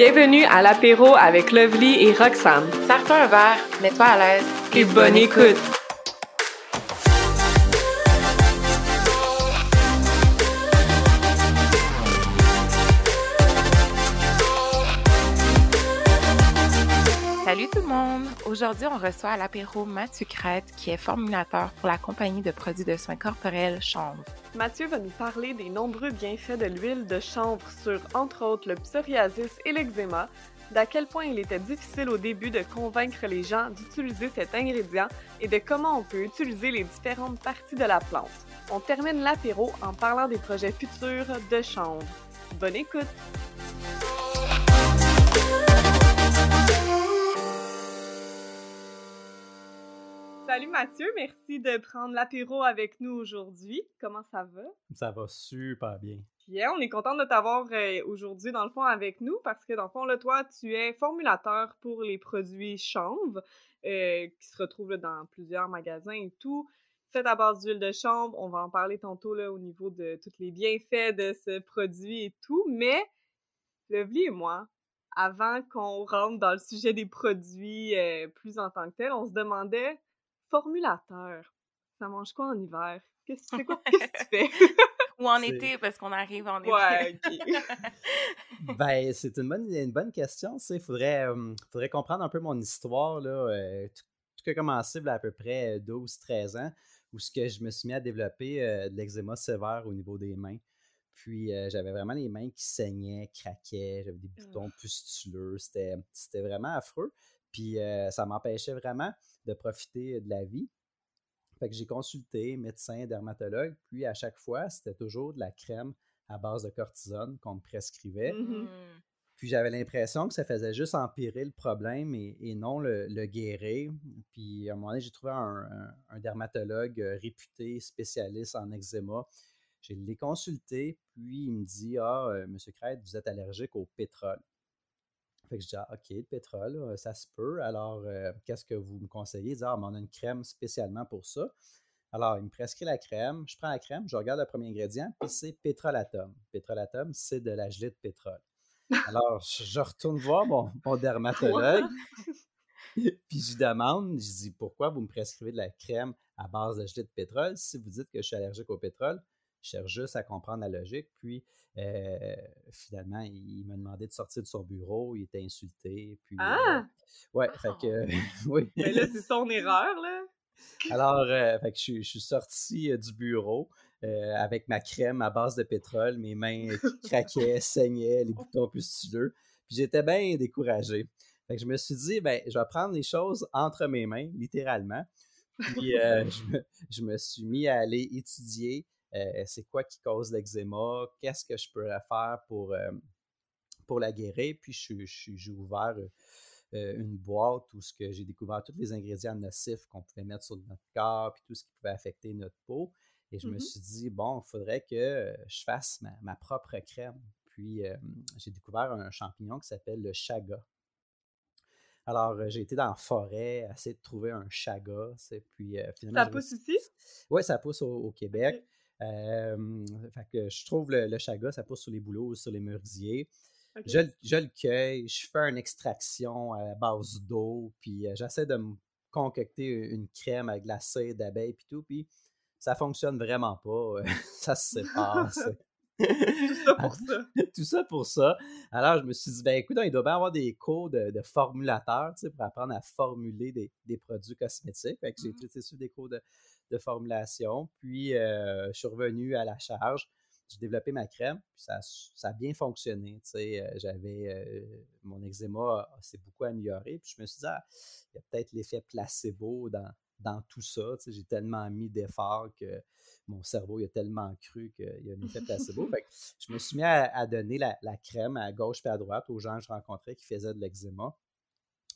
Bienvenue à l'apéro avec Lovely et Roxane. Sers-toi un verre, mets-toi à l'aise. Et bonne écoute. Aujourd'hui, on reçoit à l'apéro Mathieu Crête, qui est formulateur pour la compagnie de produits de soins corporels Chanvre. Mathieu va nous parler des nombreux bienfaits de l'huile de chanvre sur, entre autres, le psoriasis et l'eczéma, d'à quel point il était difficile au début de convaincre les gens d'utiliser cet ingrédient et de comment on peut utiliser les différentes parties de la plante. On termine l'apéro en parlant des projets futurs de chanvre. Bonne écoute! Salut Mathieu, merci de prendre l'apéro avec nous aujourd'hui. Comment ça va? Ça va super bien. Bien, on est content de t'avoir euh, aujourd'hui dans le fond avec nous parce que dans le fond, là, toi, tu es formulateur pour les produits chanvre euh, qui se retrouvent là, dans plusieurs magasins et tout. Fait à base d'huile de chanvre, on va en parler tantôt là, au niveau de tous les bienfaits de ce produit et tout. Mais, Lovely et moi, avant qu'on rentre dans le sujet des produits euh, plus en tant que tel, on se demandait formulateur. Ça mange quoi en hiver? Qu'est-ce que, quoi, qu'est-ce que tu fais? Ou en été, parce qu'on arrive en été. Ben, c'est une bonne, une bonne question. Il faudrait, euh, faudrait comprendre un peu mon histoire. Là, euh, tout, tout a commencé à peu près 12-13 ans, où ce que je me suis mis à développer euh, de l'eczéma sévère au niveau des mains. Puis j'avais vraiment les mains qui saignaient, craquaient, j'avais des boutons pustuleux. C'était, c'était vraiment affreux. Puis ça m'empêchait vraiment de profiter de la vie. Fait que j'ai consulté médecin, dermatologue, puis à chaque fois, c'était toujours de la crème à base de cortisone qu'on me prescrivait. Mhm. Puis j'avais l'impression que ça faisait juste empirer le problème et, non le, guérir. Puis à un moment donné, j'ai trouvé un, dermatologue réputé, spécialiste en eczéma. J'ai l'ai consulté, puis il me dit Ah, M. Monsieur Crête, vous êtes allergique au pétrole. Fait que je dis, ah, OK, le pétrole, ça se peut. Alors, euh, qu'est-ce que vous me conseillez? Il dit, ah, mais on a une crème spécialement pour ça. Alors, il me prescrit la crème. Je prends la crème, je regarde le premier ingrédient, puis c'est pétrolatum. Pétrolatum, c'est de la gelée de pétrole. Alors, je retourne voir mon, dermatologue. puis je lui demande, je dis, pourquoi vous me prescrivez de la crème à base de gelée de pétrole? Si vous dites que je suis allergique au pétrole? Je cherche juste à comprendre la logique. Puis, euh, finalement, il m'a demandé de sortir de son bureau. Il était insulté. Puis, euh, ah! ouais, fait que, oui. Mais là, c'est son erreur, là. Alors, euh, fait que je, suis sorti du bureau avec ma crème à base de pétrole. Mes mains craquaient, saignaient, les boutons pustuleux. Puis, j'étais bien découragé. Fait que je me suis dit, ben, je vais prendre les choses entre mes mains, littéralement. Puis, je, me, je me suis mis à aller étudier c'est quoi qui cause l'eczéma, qu'est-ce que je pourrais faire pour, euh, pour la guérir? Puis j'ai ouvert euh, une boîte où j'ai découvert tous les ingrédients nocifs qu'on pouvait mettre sur notre corps, puis tout ce qui pouvait affecter notre peau. Et je me mmh suis dit, bon, il faudrait que je fasse ma, propre crème. Puis j'ai découvert un champignon qui s'appelle le chaga. Alors, j'ai été dans la forêt, essayer de trouver un chaga. Puis, ça pousse ici? Oui, ça pousse au, Québec fait que je trouve le, chaga, ça pousse sur les bouleaux, sur les merisiers. Je, le cueille, je fais une extraction à base d'eau, puis j'essaie de me concocter une crème avec de la cire d'abeille puis tout, puis ça fonctionne vraiment pas. ça se sépare. Tout ça pour ça. Tout ça pour ça. Alors, je me suis dit, ben écoute, il doit bien avoir des cours de, de formulateur, tu sais, pour apprendre à formuler des, produits cosmétiques. Fait que j'ai tout des cours de, de formulation. Puis, euh, je suis revenu à la charge. J'ai développé ma crème, puis ça, ça a bien fonctionné. Euh, j'avais euh, mon eczéma s'est beaucoup amélioré. Puis je me suis dit, ah, il y a peut-être l'effet placebo dans, dans tout ça. J'ai tellement mis d'efforts que mon cerveau il a tellement cru qu'il y a un effet placebo. fait je me suis mis à, donner la, la, crème à gauche et à droite aux gens que je rencontrais qui faisaient de l'eczéma.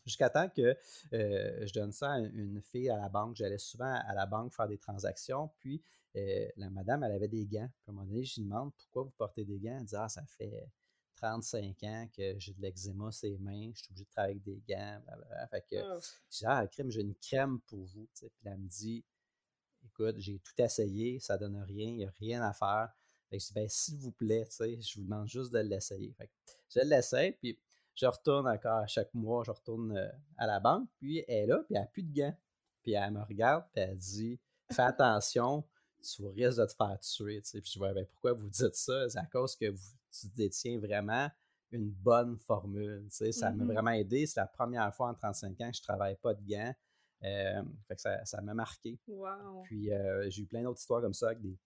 Jusqu'à temps que euh, je donne ça à une fille à la banque. J'allais souvent à la banque faire des transactions. Puis euh, la madame, elle avait des gants. Puis à un moment donné, je lui demande pourquoi vous portez des gants. Elle dit Ah, ça fait 35 ans que j'ai de l'eczéma sur les mains, je suis obligé de travailler avec des gants. Fait que oh. je dis Ah, crème, j'ai une crème pour vous. Puis elle me dit Écoute, j'ai tout essayé, ça donne rien, il n'y a rien à faire. Fait que je dis ben, s'il vous plaît, je vous demande juste de l'essayer. je l'essaye, puis je retourne encore à chaque mois, je retourne euh, à la banque, puis elle est là, puis elle n'a plus de gants. Puis elle me regarde, puis elle dit Fais attention, tu risques de te faire tuer. Puis je dis ben, Pourquoi vous dites ça? C'est à cause que vous, tu détiens vraiment une bonne formule. Ça m'a Mmh vraiment aidé. C'est la première fois en 35 ans que je ne travaille pas de gants. Euh, fait que ça m'a marqué. Wow. Puis euh, j'ai eu plein d'autres histoires comme ça avec des,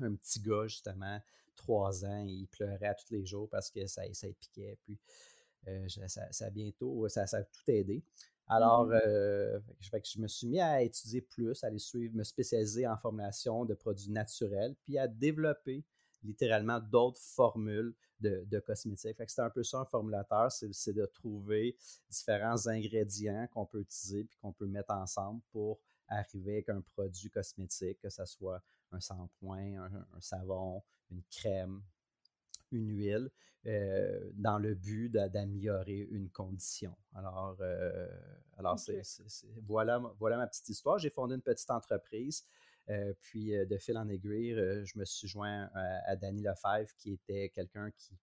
un petit gars, justement, trois ans, il pleurait à tous les jours parce que ça, ça piquait. Puis ça, ça, a bientôt, ça, ça, a tout aidé. Alors, Mmh euh, je me suis mis à étudier plus, à aller suivre, me spécialiser en formulation de produits naturels, puis à développer littéralement d'autres formules de, de cosmétiques. Fait que c'est un peu ça un formulateur, c'est de trouver différents ingrédients qu'on peut utiliser puis qu'on peut mettre ensemble pour arriver avec un produit cosmétique, que ce soit un shampoing, un, savon, une crème, une huile, euh, dans le but d'améliorer une condition. Alors, euh, alors voilà, voilà ma petite histoire. J'ai fondé une petite entreprise. Euh, puis de fil en aiguille, je me suis joint à, Danny Lefebvre, qui était quelqu'un qui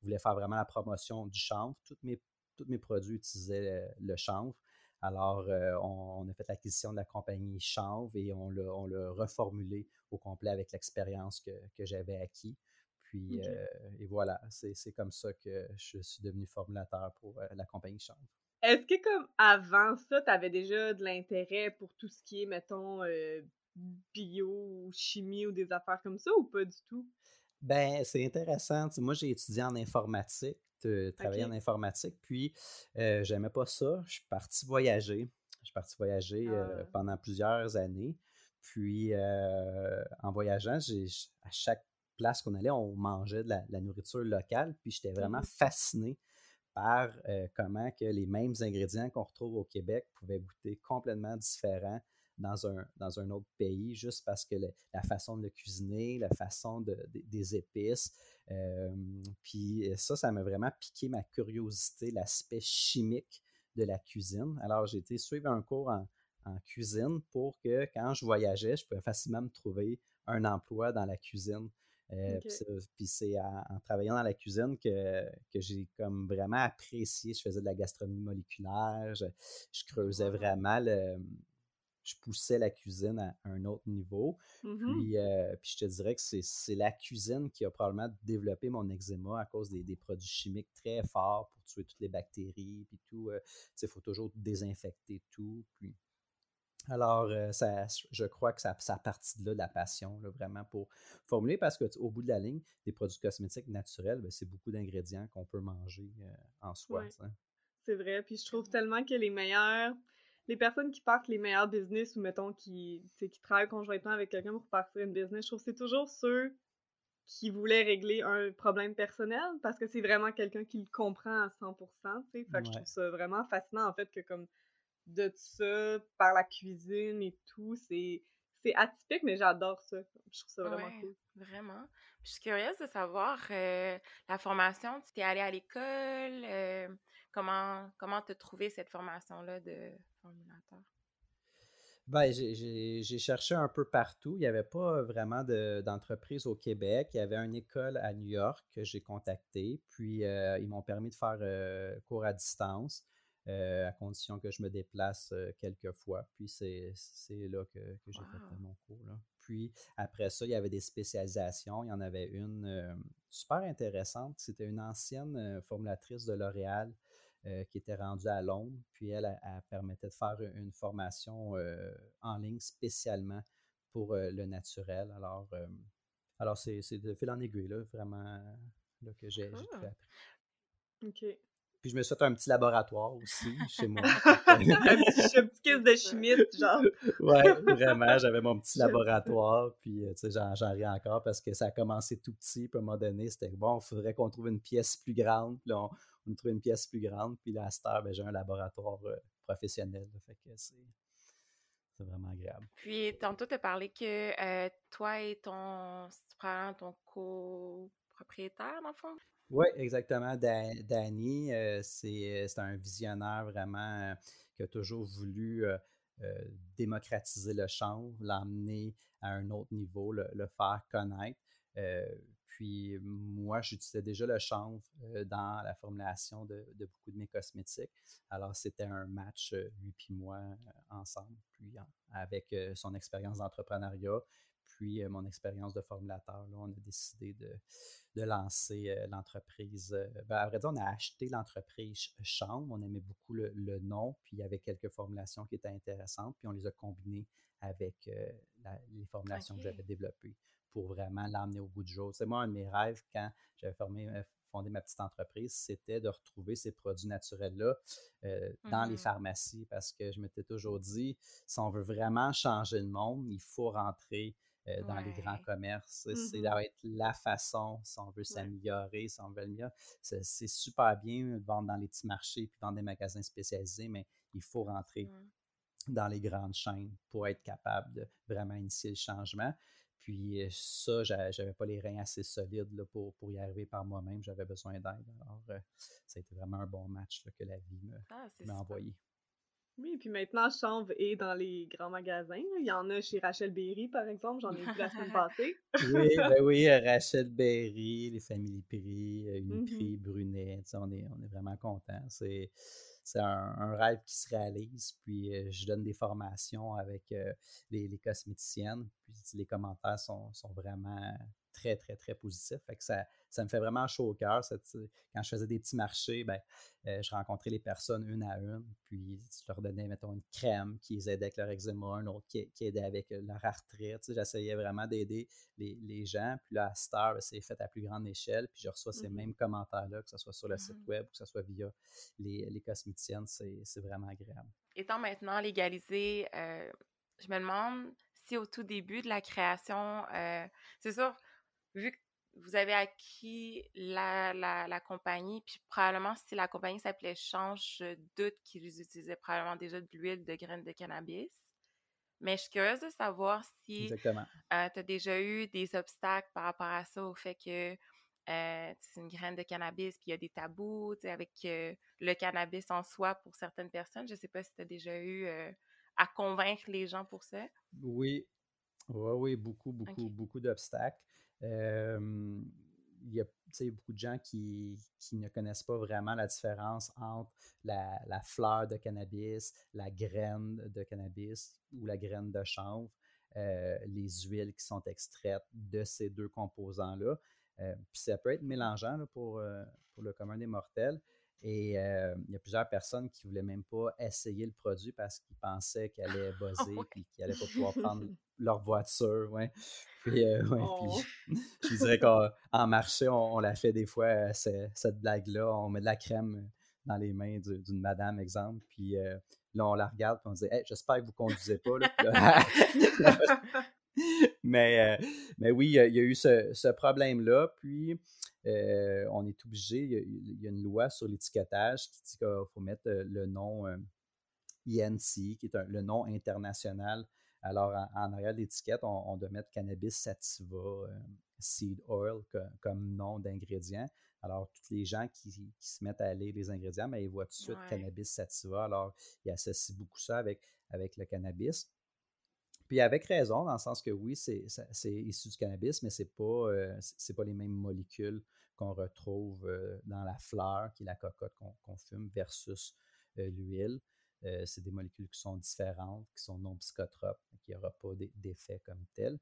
voulait faire vraiment la promotion du chanvre. Tous mes, tous mes produits utilisaient le chanvre. Alors, on, a fait l'acquisition de la compagnie Chanvre et on l'a reformulé au complet avec l'expérience que, que j'avais acquis. Puis, et voilà, c'est comme ça que je suis devenu formulateur pour la compagnie Chanvre. Est-ce que, comme avant ça, tu avais déjà de l'intérêt pour tout ce qui est, mettons, bio ou chimie ou des affaires comme ça ou pas du tout? Ben, c'est intéressant. moi, j'ai étudié en informatique, travaillé en informatique, puis euh, j'aimais pas ça. Je suis parti voyager. Je suis parti voyager ah. pendant plusieurs années. Puis, en voyageant, à chaque place qu'on allait, on mangeait de la, nourriture locale. Puis, j'étais vraiment mmh fasciné par comment que les mêmes ingrédients qu'on retrouve au Québec pouvaient goûter complètement différents dans un, dans un autre pays juste parce que la façon de cuisiner, la façon de, des épices. puis ça, ça m'a vraiment piqué ma curiosité, l'aspect chimique de la cuisine. Alors, j'ai été suivre un cours en, cuisine pour que quand je voyageais, je pouvais facilement me trouver un emploi dans la cuisine. Puis c'est en, travaillant dans la cuisine que, que j'ai comme vraiment apprécié. Je faisais de la gastronomie moléculaire, je, je creusais vraiment le, je poussais la cuisine à un autre niveau. Mmh euh, puis, je te dirais que c'est la cuisine qui a probablement développé mon eczéma à cause des, produits chimiques très forts pour tuer toutes les bactéries, puis tout. Euh, il faut toujours désinfecter tout. Puis, alors, euh, ça, je crois que ça, ça partit de là, de la passion, vraiment, pour formuler, parce qu'au bout de la ligne, des produits cosmétiques naturels, ben, c'est beaucoup d'ingrédients qu'on peut manger en soi. C'est vrai, puis je trouve tellement que les meilleurs les personnes qui partent les meilleurs business ou mettons qui, qui travaillent conjointement avec quelqu'un pour partir une business, je trouve que c'est toujours ceux qui voulaient régler un problème personnel parce que c'est vraiment quelqu'un qui le comprend à 100%, tu sais. Fait que je trouve ça vraiment fascinant en fait que comme de ça par la cuisine et tout, c'est c'est atypique mais j'adore ça. Je trouve ça vraiment cool. Vraiment. Je suis curieuse de savoir euh, la formation, tu t'es allée à l'école, euh, comment comment as trouvé cette formation là de formulateur? Ben, j'ai cherché un peu partout. Il n'y avait pas vraiment d'entreprise au Québec. Il y avait une école à New York que j'ai contactée. Puis, euh, ils m'ont permis de faire euh, cours à distance, euh, à condition que je me déplace quelques fois. Puis, c'est là que, j'ai fait mon cours. Puis, après ça, il y avait des spécialisations. Il y en avait une super intéressante. C'était une ancienne formulatrice de L'Oréal euh, qui était rendue à Londres. Puis elle, elle, permettait de faire une formation euh, en ligne spécialement pour euh, le naturel. Alors, alors c'est de fil en aiguille, là, vraiment, là, que j'ai tout ah! appris. OK. Puis je me suis fait un petit laboratoire aussi chez moi. un petit, un petit de chimiste, genre. ouais, vraiment, j'avais mon petit laboratoire. Puis, tu sais, j'en ris encore parce que ça a commencé tout petit. Puis à un moment donné, c'était bon, il faudrait qu'on trouve une pièce plus grande. Puis là, on a trouvé une pièce plus grande. Puis là, à cette heure, ben, j'ai un laboratoire euh, professionnel. fait que c'est, vraiment agréable. Puis, tantôt, tu as parlé que euh, toi et ton, ton copropriétaire, dans le fond? Oui, exactement. Danny, euh, c'est, un visionnaire vraiment qui a toujours voulu démocratiser le champ, l'emmener à un autre niveau, le, faire connaître. puis moi, j'utilisais déjà le chanvre dans la formulation de, beaucoup de mes cosmétiques. Alors, c'était un match, lui puis moi, ensemble, puis avec son expérience d'entrepreneuriat, puis mon expérience de formulateur. Là, on a décidé de, de lancer l'entreprise. Ben, à vrai dire, on a acheté l'entreprise Chambre. On aimait beaucoup le, nom, puis il y avait quelques formulations qui étaient intéressantes, puis on les a combinées avec les formulations que j'avais développées pour vraiment l'emmener au bout du jour. C'est moi un de mes rêves quand j'avais fondé ma petite entreprise, c'était de retrouver ces produits naturels-là dans les mmh pharmacies parce que je m'étais toujours dit, si on veut vraiment changer le monde, il faut rentrer dans les grands commerces. Mmh c'est être la façon, si on veut s'améliorer, si on veut mieux. C'est super bien de vendre dans les petits marchés puis dans des magasins spécialisés, mais il faut rentrer dans les grandes chaînes pour être capable de vraiment initier le changement. Puis ça, j'avais pas les reins assez solides là, pour, pour y arriver par moi-même. J'avais besoin d'aide. Alors, ça a été vraiment un bon match que la vie m'a ah, envoyé. Oui, puis maintenant, Chanvre est dans les grands magasins. Il y en a chez Rachel Berry, par exemple. J'en ai vu la semaine passée. oui, ben oui, Rachel Berry, les Familles Prix, Uniprix, mmh Brunet. On est, on est vraiment contents. C'est c'est un, rêve qui se réalise. Puis je donne des formations avec les, cosméticiennes. Puis les commentaires sont, sont, vraiment très, très, très positifs. Fait que ça, ça me fait vraiment chaud au cœur. Quand je faisais des petits marchés, ben, euh, je rencontrais les personnes une à une, puis je leur donnais, mettons, une crème qui les aidait avec leur eczéma, un autre qui, aidait avec euh, leur arthrite. J'essayais vraiment d'aider les, gens. Puis là, à heure, ben, c'est fait à plus grande échelle, puis je reçois ces mmh mêmes commentaires-là, que ce soit sur le site mmh web ou que ce soit via les, les cosméticiennes. C'est vraiment agréable. Étant maintenant légalisé, euh, je me demande si au tout début de la création, c'est sûr, vu que vous avez acquis la, la, compagnie, puis probablement si la compagnie s'appelait Change, je doute qu'ils utilisaient probablement déjà de l'huile de graines de cannabis. Mais je suis curieuse de savoir si euh, tu as déjà eu des obstacles par rapport à ça, au fait que euh, c'est une graine de cannabis, puis il y a des tabous avec euh, le cannabis en soi pour certaines personnes. Je ne sais pas si tu as déjà eu à convaincre les gens pour ça. Oui, oui, oui, beaucoup, beaucoup, beaucoup d'obstacles il y a beaucoup de gens qui, ne connaissent pas vraiment la différence entre la, fleur de cannabis, la graine de cannabis ou la graine de chanvre, les huiles qui sont extraites de ces deux composants-là. puis ça peut être mélangeant pour, pour le commun des mortels. Et il y a plusieurs personnes qui ne voulaient même pas essayer le produit parce qu'ils pensaient qu'elle allait ah buzzer et qu'ils n'allaient pas pouvoir prendre leur voiture. Ouais. Puis, oh. je dirais qu'en marché, on, la fait des fois, cette blague-là. On met de la crème dans les mains d'une madame, exemple. Puis là, on la regarde et on dit J'espère que vous ne conduisez pas. mais, mais oui, il y, a, eu ce problème-là. Puis, euh, on est obligé, il y, a, une loi sur l'étiquetage qui dit qu'il faut mettre euh, le nom INC, euh, qui est le nom international. Alors, en, arrière de l'étiquette, on, doit mettre cannabis sativa seed oil comme nom d'ingrédient. Alors, tous les gens qui, se mettent à lire les ingrédients, mais ben, ils voient tout de suite cannabis sativa. Alors, ils associent beaucoup ça avec, avec le cannabis. Puis avec raison, dans le sens que oui, c'est issu du cannabis, mais ce n'est pas, euh, pas les mêmes molécules qu'on retrouve euh, dans la fleur, qui est la cocotte qu'on fume, versus euh, l'huile. c'est des molécules qui sont différentes, qui sont non psychotropes, qui n'aura pas d'effet comme tel.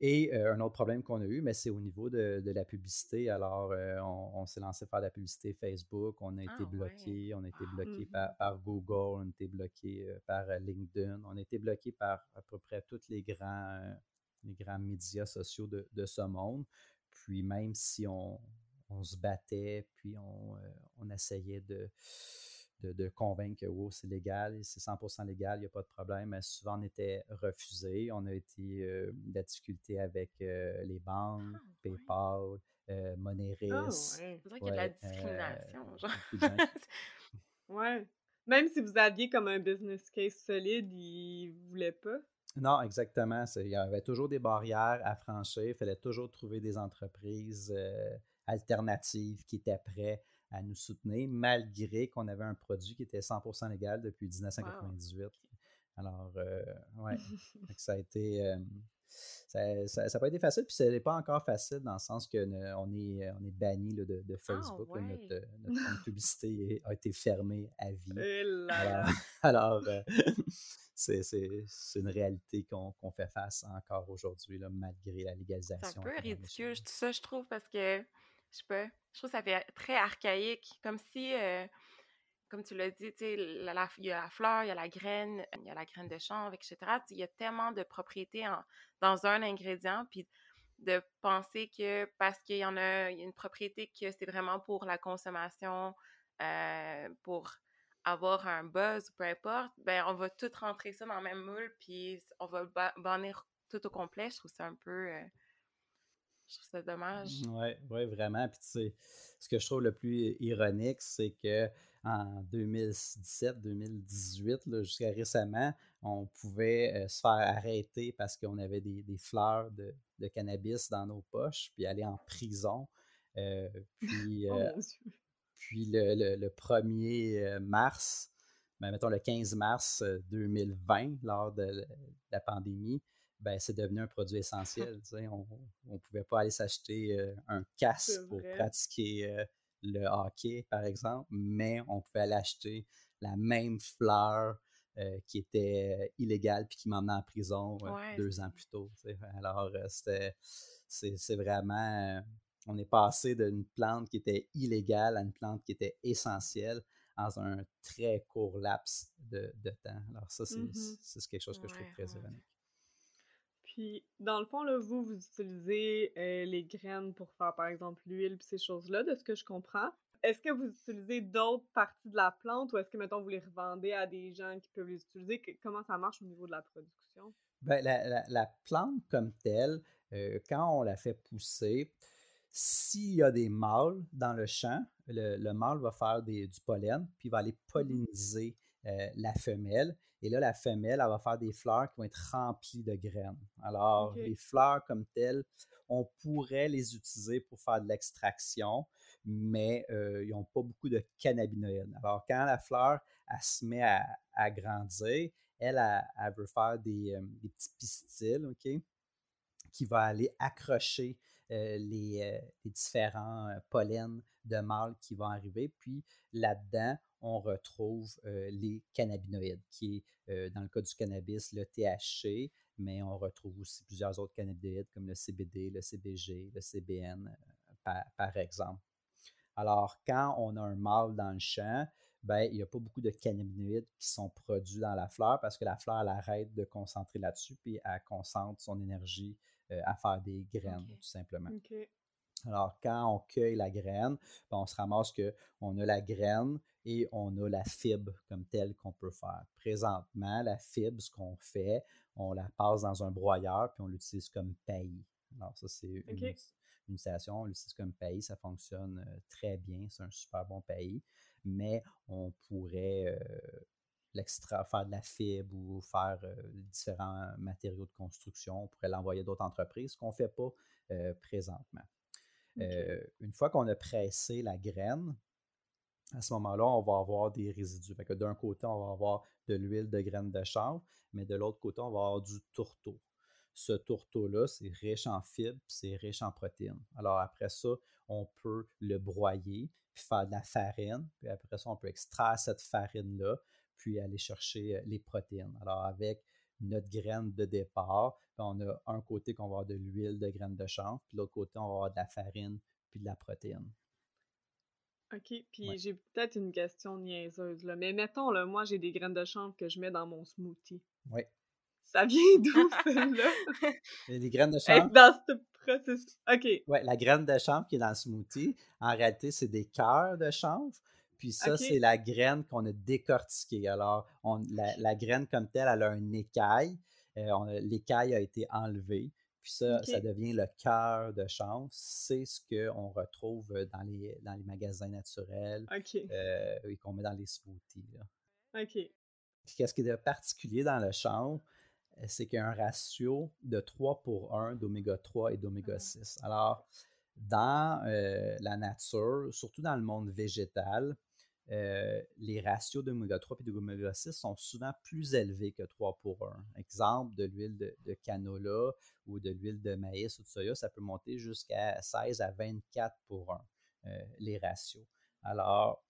Et un autre problème qu'on a eu, mais c'est au niveau de, la publicité. Alors, on, s'est lancé faire de la publicité Facebook, on a été ah, bloqué, on a été ah, bloqué mmh par, Google, on a été bloqué par LinkedIn, on a été bloqué par à peu près tous les grands, les grands médias sociaux de, ce monde. Puis même si on, se battait, puis on essayait de de, convaincre que c'est légal, c'est 100% légal, il n'y a pas de problème. Souvent, on était refusé. On a été euh, la difficulté avec euh, les banques, ah, PayPal, euh, Moneris. Ah, ouais. C'est vrai qu'il y a de la discrimination. genre. ouais. Même si vous aviez comme un business case solide, ils ne voulaient pas? Non, exactement. Il y avait toujours des barrières à franchir. Il fallait toujours trouver des entreprises alternatives qui étaient prêtes à nous soutenir, malgré qu'on avait un produit qui était 100% légal depuis 1998. Alors, euh, ouais, ça a été, euh, ça, ça, ça, pas été facile, puis ce n'est pas encore facile dans le sens que on est, on est banni de, de, ah, Facebook. notre, notre publicité a été fermée à vie. Eh alors, alors c'est une réalité qu'on fait face encore aujourd'hui, malgré la légalisation. C'est un peu ridicule, tout ça, je trouve, parce que, je sais je trouve que ça fait très archaïque, comme si comme tu l'as dit, il y a la fleur, il y a la graine, il y a la graine de chanvre, etc. Il y a tellement de propriétés dans un ingrédient, puis de penser que parce qu'il y en a, une propriété que c'est vraiment pour la consommation, euh, pour avoir un buzz, peu importe, ben on va tout rentrer ça dans le même moule, puis on va bannir tout au complet. Je trouve ça un peu... Euh, je trouve ça dommage. Oui, ouais, vraiment. Puis tu sais, ce que je trouve le plus ironique, c'est que en 2017-2018, jusqu'à récemment, on pouvait euh, se faire arrêter parce qu'on avait des, fleurs de, cannabis dans nos poches, puis aller en prison. Euh, puis, oh euh, puis le, 1er mars, ben, mettons le 15 mars 2020, lors de la pandémie, ben, c'est devenu un produit essentiel. on ne pouvait pas aller s'acheter un casque pour pratiquer le hockey, par exemple, mais on pouvait aller acheter la même fleur euh, qui était illégale puis qui m'emmenait en prison euh, deux ans plus tôt. Alors, euh, c'était, c'est, vraiment. on est passé d'une plante qui était illégale à une plante qui était essentielle dans un très court laps de, temps. Alors, ça, c'est, mmh quelque chose que je trouve très ironique. Puis, dans le fond, là, vous, vous utilisez euh, les graines pour faire, par exemple, l'huile puis ces choses-là, de ce que je comprends. Est-ce que vous utilisez d'autres parties de la plante ou est-ce que, mettons, vous les revendez à des gens qui peuvent les utiliser? Comment ça marche au niveau de la production? Bien, la, plante comme telle, euh, quand on la fait pousser, s'il y a des mâles dans le champ, le, mâle va faire du pollen, puis il va aller mmh polliniser euh, la femelle. Et là, la femelle, elle va faire des fleurs qui vont être remplies de graines. Alors, les fleurs comme telles, on pourrait les utiliser pour faire de l'extraction, mais euh, ils n'ont pas beaucoup de cannabinoïdes. Alors, quand la fleur, elle se met à, grandir, elle, elle, veut faire des, euh, petits pistils, OK? Qui va aller accrocher euh, les, différents pollens de mâles qui vont arriver. Puis là-dedans, on retrouve les cannabinoïdes, qui est, dans le cas du cannabis, le THC, mais on retrouve aussi plusieurs autres cannabinoïdes comme le CBD, le CBG, le CBN, par, exemple. Alors, quand on a un mâle dans le champ, ben, il n'y a pas beaucoup de cannabinoïdes qui sont produits dans la fleur parce que la fleur, elle arrête de concentrer là-dessus, puis elle concentre son énergie à faire des graines, tout simplement. Alors, quand on cueille la graine, ben, on se ramasse qu'on a la graine et on a la fibre comme telle qu'on peut faire. Présentement, la fibre, ce qu'on fait, on la passe dans un broyeur puis on l'utilise comme paillis. Alors, ça, c'est une, une, station, on l'utilise comme paillis, ça fonctionne euh, très bien, c'est un super bon paillis, mais on pourrait euh, faire de la fibre ou faire euh, différents matériaux de construction, on pourrait l'envoyer à d'autres entreprises, ce qu'on ne fait pas présentement. Euh, une fois qu'on a pressé la graine, à ce moment-là, on va avoir des résidus. d'un côté, on va avoir de l'huile de graines de chanvre, mais de l'autre côté, on va avoir du tourteau. Ce tourteau-là, c'est riche en fibres, c'est riche en protéines. Alors après ça, on peut le broyer, puis faire de la farine, puis après ça, on peut extraire cette farine-là, puis aller chercher euh, les protéines. Alors avec notre graine de départ. on a un côté qu'on va avoir de l'huile de graine de chanvre, puis l'autre côté, on va avoir de la farine puis de la protéine. OK, puis j'ai peut-être une question niaiseuse, là. mais mettons, là, moi, j'ai des graines de chanvre que je mets dans mon smoothie. Oui. Ça vient d'où, celle-là? Des graines de chanvre. dans ce processus. OK. Oui, la graine de chanvre qui est dans le smoothie, en réalité, c'est des cœurs de chanvre. Puis ça, c'est la graine qu'on a décortiquée. Alors, on, la, graine comme telle, elle a un écaille. Euh, l'écaille a été enlevée. Puis ça, ça devient le cœur de chanvre. C'est ce qu'on retrouve dans les, dans les magasins naturels euh, et qu'on met dans les smoothies. OK. Puis qu'est-ce qui est de particulier dans le chanvre? Euh, c'est qu'il y a un ratio de 3 pour 1 d'oméga 3 et d'oméga 6. Ah. Alors, dans la nature, surtout dans le monde végétal, euh, les ratios d'oméga 3 et d'oméga 6 sont souvent plus élevés que 3 pour 1. Exemple, de l'huile de, canola ou de l'huile de maïs ou de soya, ça peut monter jusqu'à 16 à 24 pour 1, euh, les ratios. Alors,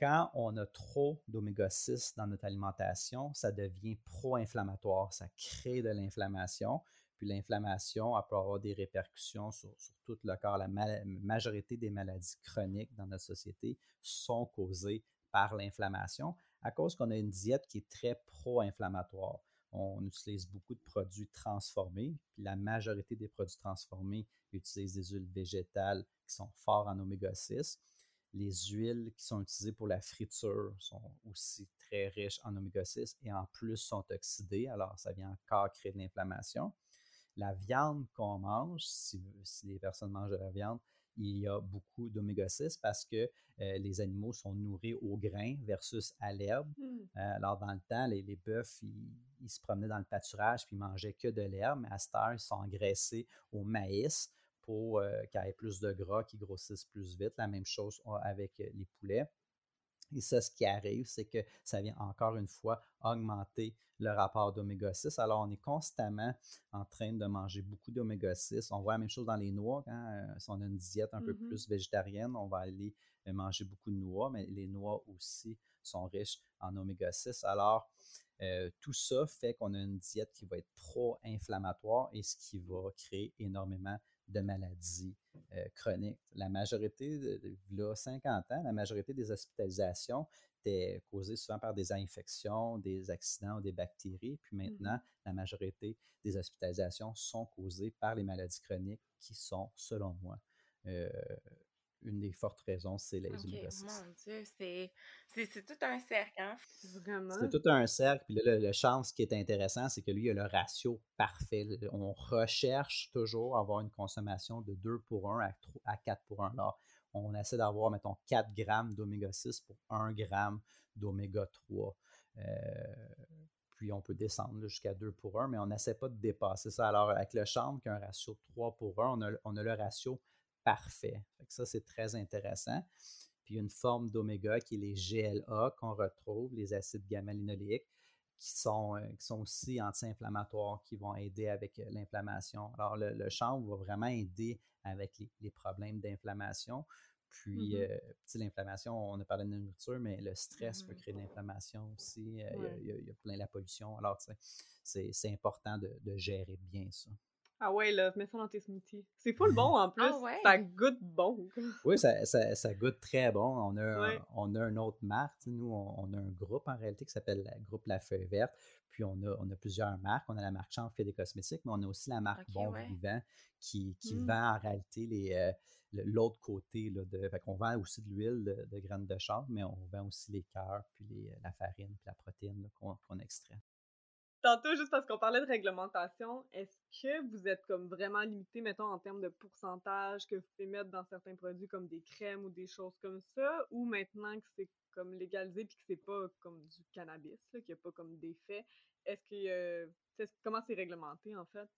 quand on a trop d'oméga 6 dans notre alimentation, ça devient pro-inflammatoire, ça crée de l'inflammation. Puis l'inflammation, peut avoir des répercussions sur, tout le corps. La majorité des maladies chroniques dans notre société sont causées par l'inflammation à cause qu'on a une diète qui est très pro-inflammatoire. On utilise beaucoup de produits transformés, puis la majorité des produits transformés utilisent des huiles végétales qui sont forts en oméga 6. Les huiles qui sont utilisées pour la friture sont aussi très riches en oméga 6 et en plus sont oxydées, alors ça vient encore créer de l'inflammation la viande qu'on mange, si, les personnes mangent de la viande, il y a beaucoup d'oméga 6 parce que euh, les animaux sont nourris au grain versus à l'herbe. Mmh. Euh, alors, dans le temps, les, bœufs, ils, se promenaient dans le pâturage puis ils mangeaient que de l'herbe, mais à cette heure, ils sont engraissés au maïs pour euh, qu'il y ait plus de gras, qu'ils grossissent plus vite. La même chose avec les poulets. Et ça, ce qui arrive, c'est que ça vient encore une fois augmenter le rapport d'oméga 6. Alors, on est constamment en train de manger beaucoup d'oméga 6. On voit la même chose dans les noix. Hein, euh, si on a une diète un peu mmh plus végétarienne, on va aller euh, manger beaucoup de noix, mais les noix aussi sont riches en oméga 6. Alors, euh, tout ça fait qu'on a une diète qui va être pro-inflammatoire et ce qui va créer énormément de maladies euh, chroniques. La majorité, de, là, 50 ans, la majorité des hospitalisations étaient causées souvent par des infections, des accidents ou des bactéries. Puis mmh maintenant, la majorité des hospitalisations sont causées par les maladies chroniques qui sont, selon moi, euh, une des fortes raisons, c'est les okay, Mon Dieu, c'est tout un cercle, hein? Vraiment. C'est tout un cercle. Puis là, le, chance qui est intéressant, c'est que lui, il a le ratio parfait. On recherche toujours avoir une consommation de 2 pour 1 à, 4 pour 1. Alors, on essaie d'avoir, mettons, 4 grammes d'oméga 6 pour 1 gramme d'oméga 3. Euh, puis on peut descendre jusqu'à 2 pour 1, mais on n'essaie pas de dépasser ça. Alors, avec le chambre qui a un ratio de 3 pour 1, on a, on a le ratio parfait. ça, c'est très intéressant. Puis une forme d'oméga qui est les GLA qu'on retrouve, les acides gamma-linoléiques, qui sont, euh, qui sont aussi anti-inflammatoires, qui vont aider avec euh, l'inflammation. Alors, le, le, chanvre va vraiment aider avec les, problèmes d'inflammation. Puis, euh, l'inflammation, on a parlé de la nourriture, mais le stress peut mm-hmm. créer de l'inflammation aussi. il, y a, plein la pollution. Alors, c'est important de, de gérer bien ça. Ah ouais, là, mets ça dans tes smoothies. C'est full bon en plus. Ah ouais? Ça goûte bon. oui, ça, ça, ça, goûte très bon. On a, on a une autre marque. Nous, on, a un groupe en réalité qui s'appelle le groupe La Feuille Verte. Puis on a, on a plusieurs marques. On a la marque Champ fait des cosmétiques, mais on a aussi la marque Bon Vivant qui, qui mmh. vend en réalité les. Euh, l'autre côté. Là, de, fait qu'on vend aussi de l'huile de, graines de chanvre, mais on vend aussi les cœurs, puis les, la farine, puis la protéine qu'on extrait. Tantôt, juste parce qu'on parlait de réglementation, est-ce que vous êtes comme vraiment limité, mettons, en termes de pourcentage que vous pouvez mettre dans certains produits comme des crèmes ou des choses comme ça, ou maintenant que c'est comme légalisé puis que c'est pas comme du cannabis, qu'il n'y a pas comme d'effet, est-ce que comment c'est réglementé en fait?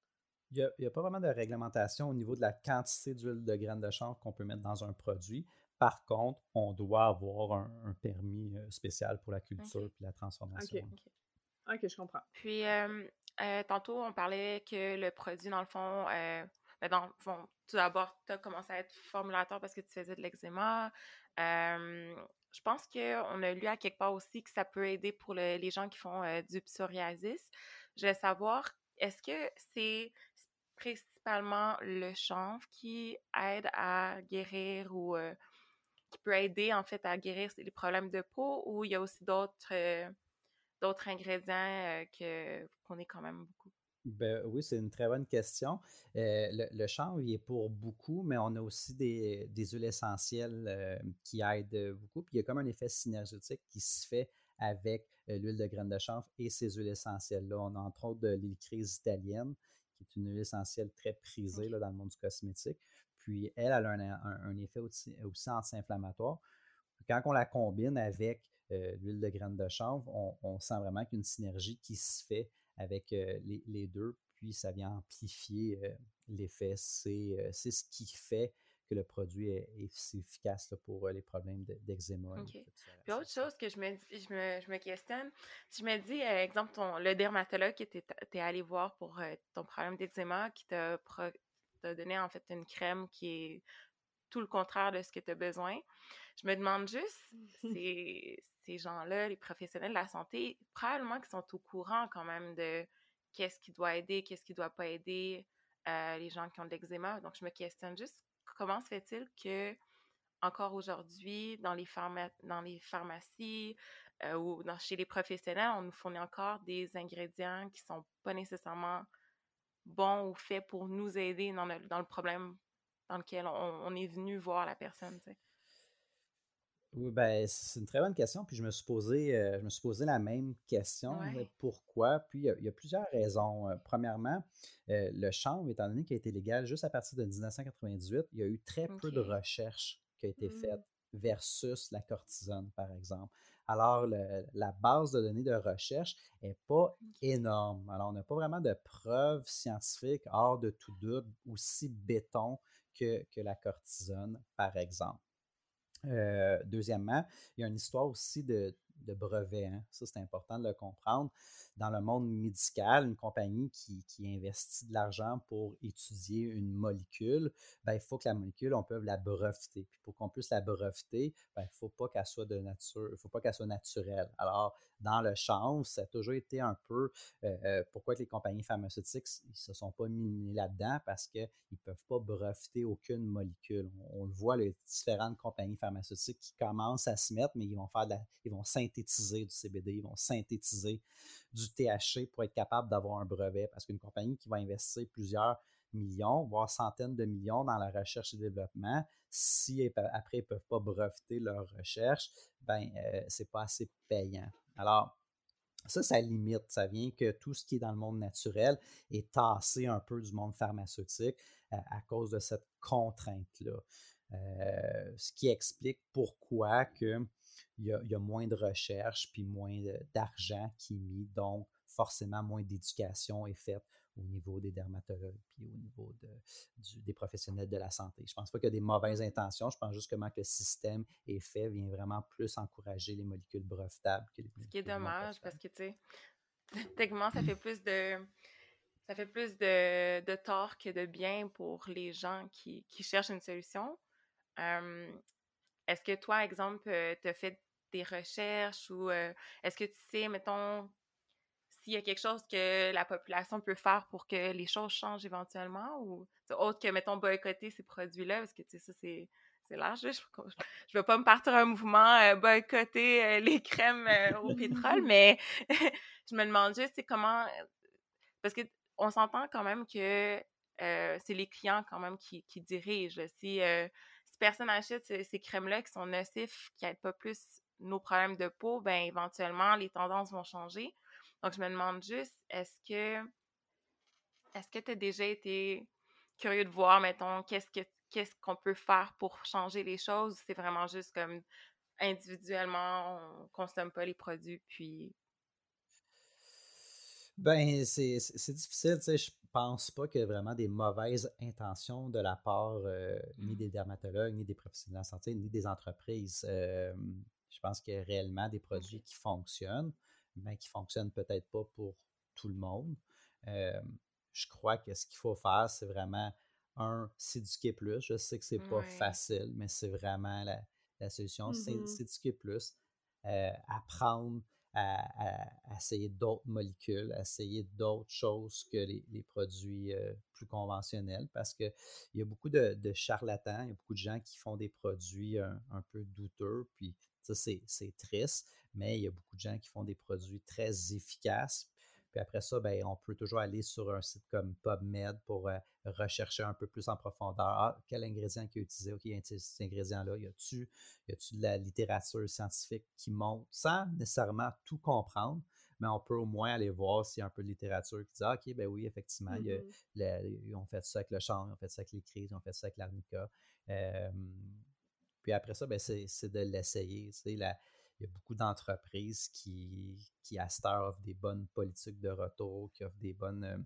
Il n'y a, pas vraiment de réglementation au niveau de la quantité d'huile de graines de chanvre qu'on peut mettre dans un produit. Par contre, on doit avoir un, permis euh, spécial pour la culture et la transformation. OK, je comprends. Puis, tantôt, on parlait que le produit, dans le fond, euh, ben, dans tout d'abord, tu as commencé à être formulateur parce que tu faisais de l'eczéma. je pense qu'on a lu à quelque part aussi que ça peut aider pour les gens qui font du psoriasis. Je voulais savoir, est-ce que c'est principalement le chanvre qui aide à guérir ou qui peut aider en fait à guérir les problèmes de peau ou il y a aussi d'autres d'autres ingrédients que qu'on est quand même beaucoup? Ben, oui, c'est une très bonne question. Euh, le, chanvre, il est pour beaucoup, mais on a aussi des, huiles essentielles euh, qui aident beaucoup. Puis il y a comme un effet synergétique qui se fait avec l'huile de graines de chanvre et ces huiles essentielles-là. On a entre autres de l'huile crise italienne, qui est une huile essentielle très prisée dans le monde du cosmétique. Puis elle, elle a un, effet aussi, aussi anti-inflammatoire. Quand on la combine avec euh, l'huile de graines de chanvre, on, sent vraiment qu'une synergie qui se fait avec euh, les, deux, puis ça vient amplifier euh, l'effet. C'est ce qui fait que le produit est, efficace pour les problèmes d'eczéma. Puis autre chose que je me, je me, je me questionne, si je me dis, exemple, ton, le dermatologue que tu es, allé voir pour ton problème d'eczéma, qui t'a donné en fait une crème qui est tout le contraire de ce que tu as besoin. Je me demande juste, ces, ces gens-là, les professionnels de la santé, probablement qu'ils sont au courant quand même de qu'est-ce qui doit aider, qu'est-ce qui ne doit pas aider euh, les gens qui ont de l'eczéma. Donc, je me questionne juste comment se fait-il que encore aujourd'hui, dans les, dans les pharmacies euh, ou dans, chez les professionnels, on nous fournit encore des ingrédients qui ne sont pas nécessairement bons ou faits pour nous aider dans le, dans le problème dans lequel on, est venu voir la personne. Oui, ben, c'est une très bonne question. Puis je me suis posé, euh, je me suis posé la même question. Pourquoi? Puis il y, a, plusieurs raisons. Euh, premièrement, euh, le chanvre, étant donné qu'il a été légal juste à partir de 1998, il y a eu très peu de recherches qui ont été mmh. faites versus la cortisone, par exemple. Alors, la base de données de recherche n'est pas énorme. Alors, on n'a pas vraiment de preuves scientifiques hors de tout doute aussi béton que, la cortisone, par exemple. Euh, deuxièmement, il y a une histoire aussi de, de brevets. Hein. Ça, c'est important de le comprendre. Dans le monde médical, une compagnie qui, investit de l'argent pour étudier une molécule, ben, il faut que la molécule, on peut la breveter. Puis pour qu'on puisse la breveter, ben, il ne faut pas qu'elle soit de nature, il faut pas qu'elle soit naturelle. Alors, dans le chanvre, ça a toujours été un peu euh, euh, pourquoi les compagnies pharmaceutiques ne se sont pas mis là-dedans? Parce qu'ils ne peuvent pas breveter aucune molécule. On, le voit, les différentes compagnies pharmaceutiques qui commencent à se mettre, mais ils vont faire ils vont synthétiser du CBD, ils vont synthétiser du THC pour être capable d'avoir un brevet. Parce qu'une compagnie qui va investir plusieurs millions, voire centaines de millions dans la recherche et développement, si après ils ne peuvent pas breveter leur recherche, ben euh, c'est pas assez payant. Alors, ça, ça limite. Ça vient que tout ce qui est dans le monde naturel est tassé un peu du monde pharmaceutique euh, à cause de cette contrainte-là. Euh, ce qui explique pourquoi que il y, a, moins de recherche puis moins d'argent qui est mis, donc forcément moins d'éducation est faite au niveau des dermatologues puis au niveau des professionnels de la santé. Je ne pense pas qu'il y a des mauvaises intentions, je pense juste que le système est fait vient vraiment plus encourager les molécules brevetables que les Ce qui est dommage parce que, tu sais, techniquement, ça fait plus de ça fait plus de, tort que de bien pour les gens qui, cherchent une solution. est-ce que toi, exemple, euh, tu as fait des recherches ou euh, est-ce que tu sais, mettons, s'il y a quelque chose que la population peut faire pour que les choses changent éventuellement ou autre que, mettons, boycotter ces produits-là, parce que, tu sais, ça, c'est large. Je ne vais pas me partir un mouvement euh, boycotter euh, les crèmes au pétrole, mais je me demande juste, comment... Parce que on s'entend quand même que c'est les clients quand même qui, qui dirigent. Si, si personne achète ces, ces crèmes-là qui sont nocifs, qui n'aident pas plus nos problèmes de peau, ben éventuellement, les tendances vont changer. Donc, je me demande juste, est-ce que est-ce que tu as déjà été curieux de voir, mettons, qu'est-ce que qu'est-ce qu'on peut faire pour changer les choses? C'est vraiment juste comme individuellement, on consomme pas les produits, puis. Ben, c'est difficile, tu sais. Je pense pas qu'il y ait vraiment des mauvaises intentions de la part euh, ni mmh. des dermatologues, ni des professionnels de la santé, ni des entreprises. Euh, je pense qu'il y a réellement des produits qui fonctionnent, mais qui ne fonctionnent peut-être pas pour tout le monde. je crois que ce qu'il faut faire, c'est vraiment, un, s'éduquer plus. Je sais que c'est pas facile, mais c'est vraiment la, solution. Mmh s'éduquer plus, apprendre à, essayer d'autres molécules, à essayer d'autres choses que les, produits plus conventionnels parce qu'il y a beaucoup de, charlatans, il y a beaucoup de gens qui font des produits un peu douteux, puis c'est triste, mais il y a beaucoup de gens qui font des produits très efficaces. Puis après ça, ben, on peut toujours aller sur un site comme PubMed pour euh, rechercher un peu plus en profondeur. Ah, quel ingrédient qui est utilisé? OK, il y a cet ingrédient-là. Y a-tu de la littérature scientifique qui monte sans nécessairement tout comprendre? mais on peut au moins aller voir s'il y a un peu de littérature qui dit ah, OK, ben oui, effectivement, ils ont fait ça avec le champ, ils ont fait ça avec les crises, ils ont fait ça avec l'arnica. Puis après ça, ben, c'est de l'essayer. il y a beaucoup d'entreprises qui, qui, à cette heure, offrent des bonnes politiques de retour, qui offrent des bonnes. Euh,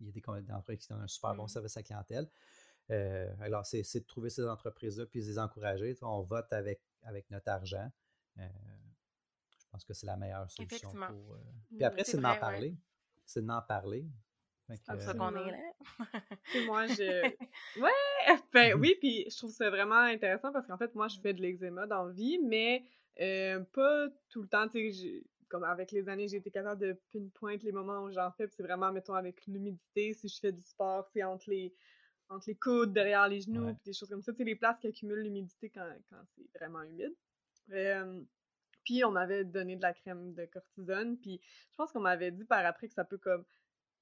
il y a des entreprises qui ont un super bon mmh. service à la clientèle. alors, c'est de trouver ces entreprises-là puis de les encourager. On vote avec, avec notre argent. je pense que c'est la meilleure solution pour. Puis après, c'est d'en parler. C'est d'en parler. C'est comme ça qu'on est là. moi, je. Ouais! Ben oui, puis je trouve ça vraiment intéressant parce qu'en fait, moi, je fais de l'eczéma dans la vie, mais pas tout le temps. Tu sais, comme avec les années, j'ai été capable de pinpoint les moments où j'en fais. c'est vraiment, mettons, avec l'humidité, si je fais du sport, c'est entre les, entre les coudes, derrière les genoux, puis des choses comme ça. C'est les places qui accumulent l'humidité quand, quand c'est vraiment humide. puis on m'avait donné de la crème de cortisone, puis je pense qu'on m'avait dit par après que ça peut comme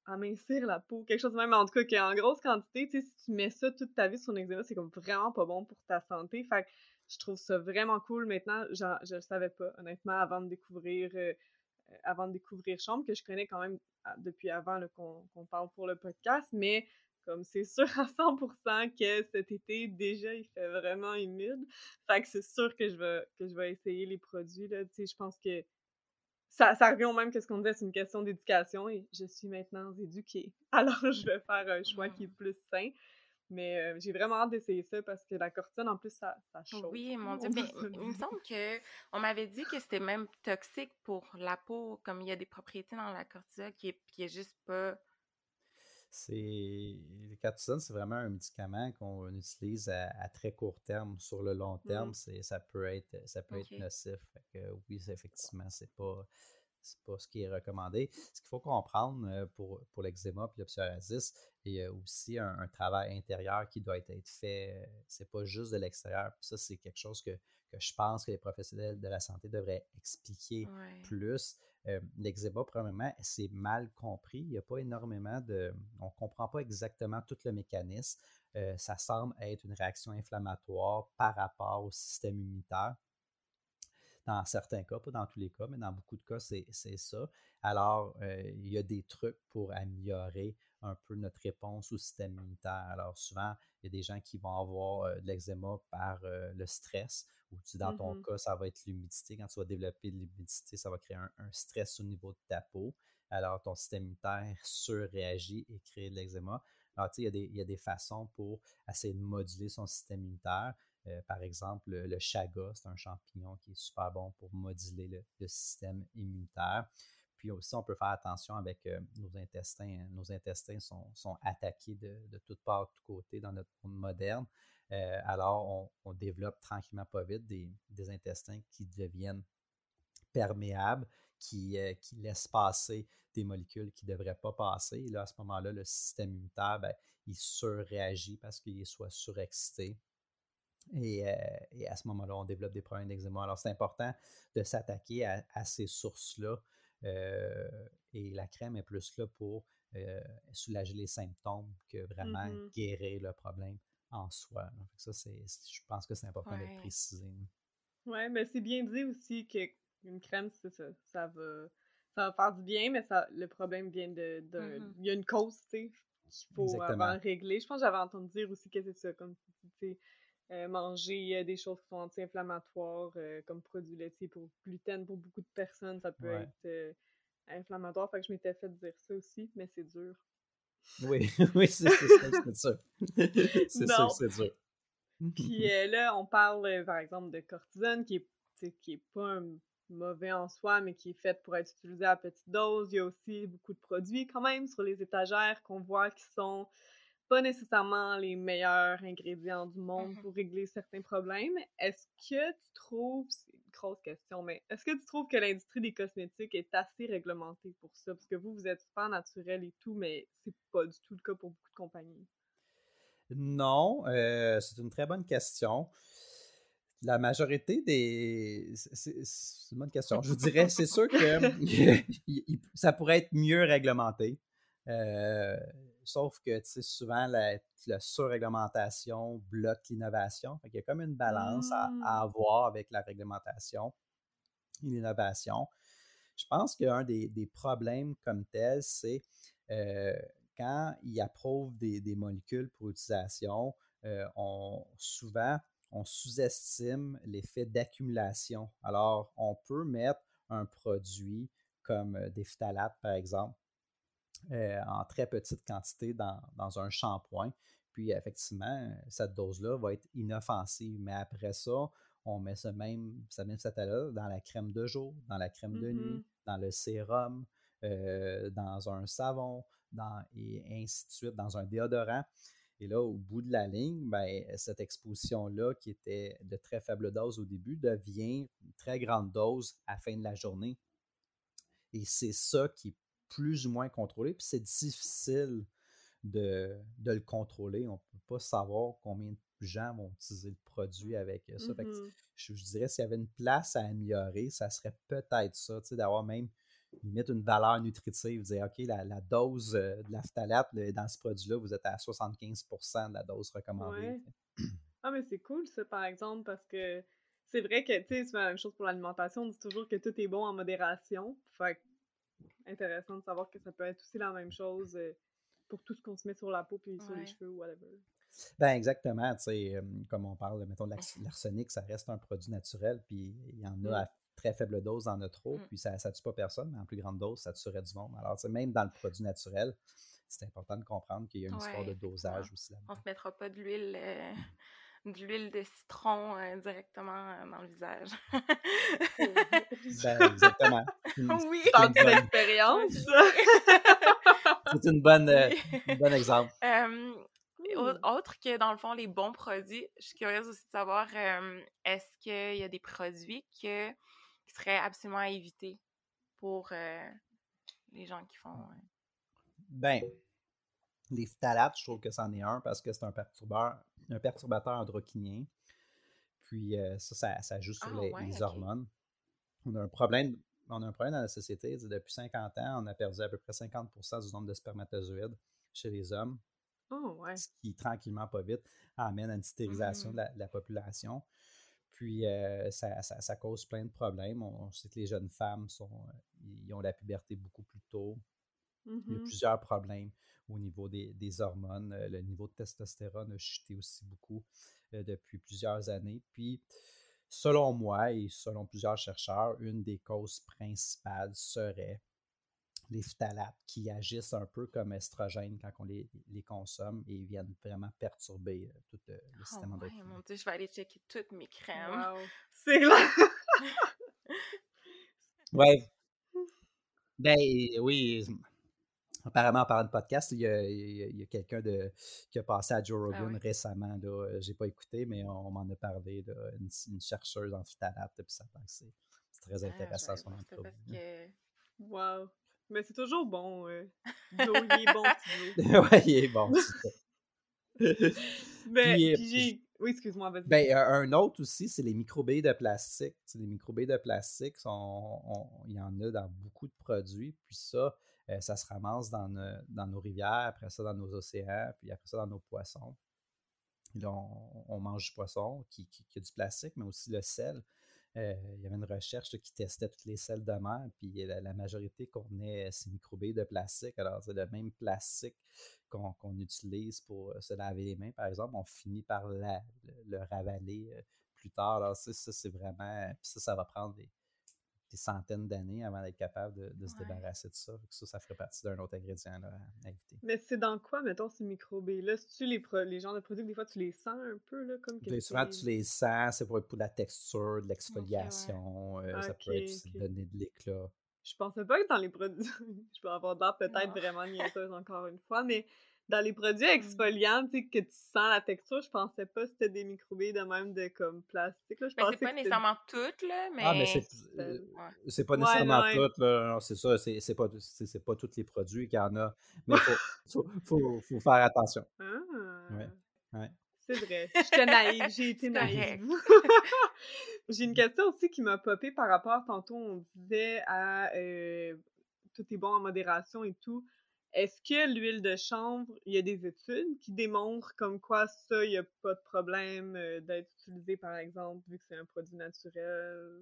amincir la peau, quelque chose de même, en tout cas, qu'en grosse quantité, tu sais, si tu mets ça toute ta vie sur ton eczéma, c'est comme vraiment pas bon pour ta santé. Fait que je trouve ça vraiment cool maintenant. Je le savais pas, honnêtement, avant de découvrir euh, euh, avant de découvrir Chambre, que je connais quand même ah, depuis avant qu'on parle pour le podcast, mais comme c'est sûr à 100% que cet été, déjà, il fait vraiment humide. Fait que c'est sûr que je vais, que je vais essayer les produits, là. Tu sais, je pense que ça, ça revient au même que ce qu'on disait, c'est une question d'éducation et je suis maintenant éduquée. Alors, je vais faire un choix qui est plus sain. Mais j'ai vraiment hâte d'essayer ça parce que la cortisone, en plus, ça, ça chauffe. Oui, mon Dieu. Mais il me semble qu'on m'avait dit que c'était même toxique pour la peau, comme il y a des propriétés dans la cortisone qui est, qui est juste pas. C'est. Le cortisone, c'est vraiment un médicament qu'on utilise à, très court terme. Sur le long terme, mmh. ça peut être, ça peut être nocif. que, oui, effectivement, c'est pas c'est pas ce qui est recommandé. Ce qu'il faut comprendre euh, pour, pour l'eczéma et le psoriasis, il y a aussi un, travail intérieur qui doit être fait. C'est pas juste de l'extérieur. Ça, c'est quelque chose que, je pense que les professionnels de la santé devraient expliquer plus. Euh, premièrement, c'est mal compris. Il n'y a pas énormément de. On ne comprend pas exactement tout le mécanisme. Euh, ça semble être une réaction inflammatoire par rapport au système immunitaire dans certains cas, pas dans tous les cas, mais dans beaucoup de cas, c'est ça. Alors, euh, il y a des trucs pour améliorer un peu notre réponse au système immunitaire. Alors, souvent, il y a des gens qui vont avoir euh, de l'eczéma par euh, le stress, ou dans ton mmh cas, ça va être l'humidité. Quand tu vas développer de l'humidité, ça va créer un, stress au niveau de ta peau. Alors, ton système immunitaire surréagit et crée de l'eczéma. Alors, tu sais, il y, a des façons pour essayer de moduler son système immunitaire. Euh, par exemple, le, chaga, c'est un champignon qui est super bon pour moduler le, système immunitaire. Puis aussi, on peut faire attention avec euh, nos intestins. Nos intestins sont, attaqués de, de toutes parts, de tous côtés dans notre monde moderne. Euh, alors, on, développe tranquillement, pas vite, des, intestins qui deviennent perméables, qui, qui, laissent passer des molécules qui ne devraient pas passer. Et là, à ce moment-là, le système immunitaire, ben, il surréagit parce qu'il soit surexcité euh, et, à ce moment-là, on développe des problèmes d'eczéma. Alors, c'est important de s'attaquer à, ces sources-là. Euh, et la crème est plus là pour euh, soulager les symptômes que vraiment mmh guérir le problème en soi. ça, c'est, je pense que c'est important de le préciser. Oui, mais c'est bien dit aussi qu'une crème, c'est ça. Ça va, ça va faire du bien, mais ça, le problème vient de. Mmh il y a une cause, tu sais, qu'il faut avant régler. Je pense que j'avais entendu dire aussi que c'est ça, comme tu sais euh, manger euh, des choses qui sont anti-inflammatoires, euh, comme produits laitiers pour gluten, pour beaucoup de personnes, ça peut être inflammatoire. Fait que je m'étais fait dire ça aussi, mais c'est dur. Oui, oui, c'est sûr. c'est sûr c'est dur. Puis là, on parle, par exemple, de cortisone, qui est, qui est pas un mauvais en soi, mais qui est fait pour être utilisé à petite dose. Il y a aussi beaucoup de produits quand même sur les étagères qu'on voit qui sont pas nécessairement les meilleurs ingrédients du monde mmh pour régler certains problèmes. Est-ce que tu trouves, c'est une grosse question, mais est-ce que tu trouves que l'industrie des cosmétiques est assez réglementée pour ça? Parce que vous, vous êtes super naturel et tout, mais c'est pas du tout le cas pour beaucoup de compagnies. Non, euh, c'est une très bonne question. La majorité des. C'est une bonne question. Je vous dirais, c'est sûr que ça pourrait être mieux réglementé. Euh, Sauf que souvent, la, surréglementation bloque l'innovation. Il y a comme une balance à, mmh. avoir avec la réglementation et l'innovation. Je pense qu'un des, des, problèmes comme tel, c'est euh, quand ils approuvent des, molécules pour utilisation, euh, on, souvent, on sous-estime l'effet d'accumulation. Alors, on peut mettre un produit comme euh, des phtalates, par exemple, euh, en très petite quantité dans, un shampoing. Puis effectivement, cette dose-là va être inoffensive. Mais après ça, on met ce même, ce même là dans la crème de jour, dans la crème de nuit, Mhm. dans le sérum, euh, dans un savon, dans, et ainsi de suite, dans un déodorant. Et là, au bout de la ligne, ben, cette exposition-là, qui était de très faible dose au début, devient une très grande dose à la fin de la journée. Et c'est ça qui est plus ou moins contrôlé. Puis c'est difficile de, de le contrôler. On ne peut pas savoir combien de gens vont utiliser le produit avec ça. Fait que Mhm. je, je dirais s'il y avait une place à améliorer, ça serait peut-être ça, tu sais, d'avoir même limite une valeur nutritive, dire OK, la, la dose euh, de la phtalate dans ce produit-là, vous êtes à 75% de la dose recommandée. Ouais. Ah, mais c'est cool, ça, par exemple, parce que c'est vrai que, tu sais, c'est la même chose pour l'alimentation. On dit toujours que tout est bon en modération. Fait que, intéressant de savoir que ça peut être aussi la même chose euh, pour tout ce qu'on se met sur la peau puis sur les cheveux ou whatever. Ben exactement, tu sais, euh, comme on parle, mettons, de l'arsenic, ça reste un produit naturel, puis il y en a Mm. à très faible dose, en a trop, Mm. puis ça ne tue pas personne, mais en plus grande dose, ça tuerait du monde. Alors, tu sais, même dans le produit naturel, c'est important de comprendre qu'il y a une histoire de dosage aussi On là-dedans. se mettra pas de l'huile euh, de l'huile de citron euh, directement euh, dans le visage. Ben, exactement. Une- oui! c'est Tant une bonne- d'expérience! c'est une bonne, euh, un bon exemple. Euh, Cool. autre que dans le fond, les bons produits, je suis curieuse aussi de savoir euh, est-ce qu'il y a des produits que, qui seraient absolument à éviter pour euh, les gens qui font. euh, Ben, les phtalates, je trouve que c'en est un parce que c'est un perturbateur, un perturbateur endocrinien. Puis euh, ça, ça, ça joue sur Ah, les, ouais, les ok. hormones. On a un problème. On a un problème dans la société. Depuis 50 ans, on a perdu à peu près 50% du nombre de spermatozoïdes chez les hommes, Oh, ouais. ce qui, tranquillement, pas vite, amène à une stérisation Mhm. de, la, de la population. Puis euh, ça, ça- ça cause plein de problèmes. On, on sait que les jeunes femmes sont, euh, ils ont la puberté beaucoup plus tôt. Il y a Mhm. plusieurs problèmes au niveau des, des hormones. Euh, Le niveau de testostérone a chuté aussi beaucoup euh, depuis plusieurs années. Puis, selon moi et selon plusieurs chercheurs, une des causes principales serait les phtalates qui agissent un peu comme estrogènes quand on les, les consomme et viennent vraiment perturber euh, tout le Oh, système ouais, endocrinien. mon Dieu, je vais aller checker toutes mes crèmes. Wow. C'est clair! Ouais. Ben oui. Apparemment, en parlant de podcast, il y a, quelqu'un qui a passé à Joe Rogan Ah ouais. récemment. Euh, j'ai pas écouté, mais on, m'en a parlé. Là, une, une chercheuse en phthalate, puis ça c'est très Ah, je intéressant son entrevue. que. Wow. Mais c'est toujours bon. Euh. Joe, il est bon, Joe. ouais, il est bon. Mais, Puis, euh, puis j'ai... Oui, excuse-moi, vas-y. Ben, un autre aussi, c'est les microbilles de plastique. Tu sais, les microbilles de plastique, sont- on- il y en a dans beaucoup de produits. Puis ça, euh, ça se ramasse dans, no- dans nos rivières, après ça dans nos océans, puis après ça dans nos poissons. Là, on, mange du poisson qui, a du plastique, mais aussi le sel. Euh, il y avait une recherche qui testait toutes les sels de mer, puis la, la majorité contenait ces microbilles de plastique. Alors, c'est le même plastique qu'on utilise pour euh, se laver les mains, par exemple. On finit par le, le ravaler euh, plus tard. Alors, ça, c'est vraiment. Puis ça, ça va prendre des, des centaines d'années avant d'être capable de, de se Ouais. débarrasser de ça. Ça, ça ferait partie d'un autre ingrédient là, à éviter. Mais c'est dans quoi, mettons, ces microbes-là? C'est-tu les, pro- les genres de produits que des fois tu les sens un peu, là, comme que tu souvent, les- tu les sens, c'est pour, pour la texture, de l'exfoliation, euh, ça peut être aussi donner de l'éclat. Je pensais pas que dans les produits... je peux avoir l'air peut-être vraiment niaiseuse encore une fois, mais dans les produits Mm. exfoliants, tu sais, que tu sens la texture, je pensais pas que c'était des microbes de même de comme plastique, là. Je Ben, pensais c'est pas nécessairement toutes, là, mais. Ah, mais c'est euh, Ouais. c'est pas nécessairement ouais. tout, là. Non, c'est ça, c'est pas, c'est pas tous les produits qu'il y en a. Mais il faut, faut, faut, faut faire attention. Ah! Ouais, ouais. C'est vrai. J'étais naïve, j'ai été naïve. j'ai une question aussi qui m'a popé par rapport, tantôt on disait à euh, tout est bon en modération et tout. Est-ce que l'huile de chanvre, il y a des études qui démontrent comme quoi ça, il n'y a pas de problème euh, d'être utilisé, par exemple, vu que c'est un produit naturel?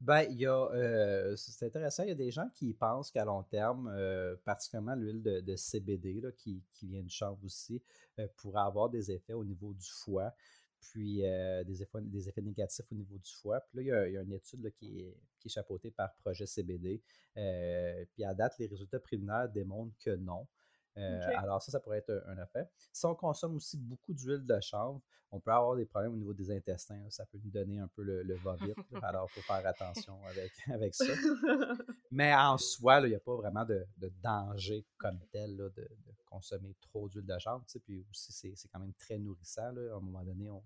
Ben, il y a, euh, c'est intéressant, il y a des gens qui pensent qu'à long terme, euh, particulièrement l'huile de, de CBD, là, qui, qui vient du chanvre aussi, pourrait avoir des effets au niveau du foie, puis euh, des, effets, négatifs au niveau du foie. Puis là, il y a, une étude là, qui, est, qui est chapeautée par Projet CBD. euh, puis à date, les résultats préliminaires démontrent que non. Alors ça, ça pourrait être un, effet. Si on consomme aussi beaucoup d'huile de chanvre, on peut avoir des problèmes au niveau des intestins. Ça peut nous donner un peu le, le alors, il faut faire attention avec, avec ça. Mais en soi, il n'y a pas vraiment de, danger comme tel de, consommer trop d'huile de chanvre. Puis aussi, c'est quand même très nourrissant. À un moment donné, on,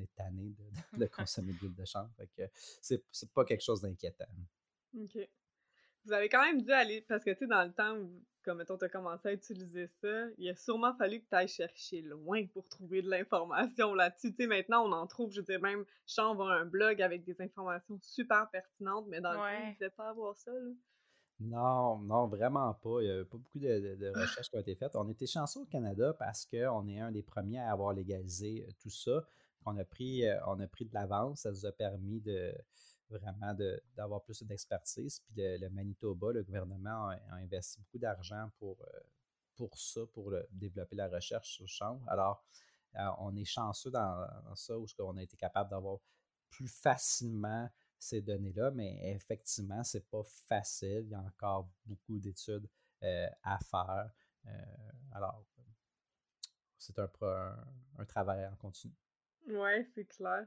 est tanné de, consommer de l'huile de chanvre. C'est pas quelque chose d'inquiétant. OK. Vous avez quand même dû aller, parce que tu sais, dans le temps où, comme mettons, tu as commencé à utiliser ça, il a sûrement fallu que tu ailles chercher loin pour trouver de l'information là-dessus. Tu sais, maintenant, on en trouve, je veux dire, même Champ un blog avec des informations super pertinentes, mais dans le temps, il ne pas avoir ça, là. Non, non, vraiment pas. Il n'y a pas beaucoup de, recherches qui ont été faites. On était chanceux au Canada parce qu'on est un des premiers à avoir légalisé euh, tout ça. On a pris, euh, on a pris de l'avance. Ça nous a permis de, vraiment d'avoir plus d'expertise. Puis le, Manitoba, le gouvernement a, investi beaucoup d'argent pour, euh, pour ça, pour développer la recherche sur le chanvre. Alors, euh, on est chanceux dans, ça, où on a été capable d'avoir plus facilement ces données-là, mais effectivement, ce n'est pas facile. Il y a encore beaucoup d'études euh, à faire. alors, c'est un, un, travail en continu. Oui, c'est clair.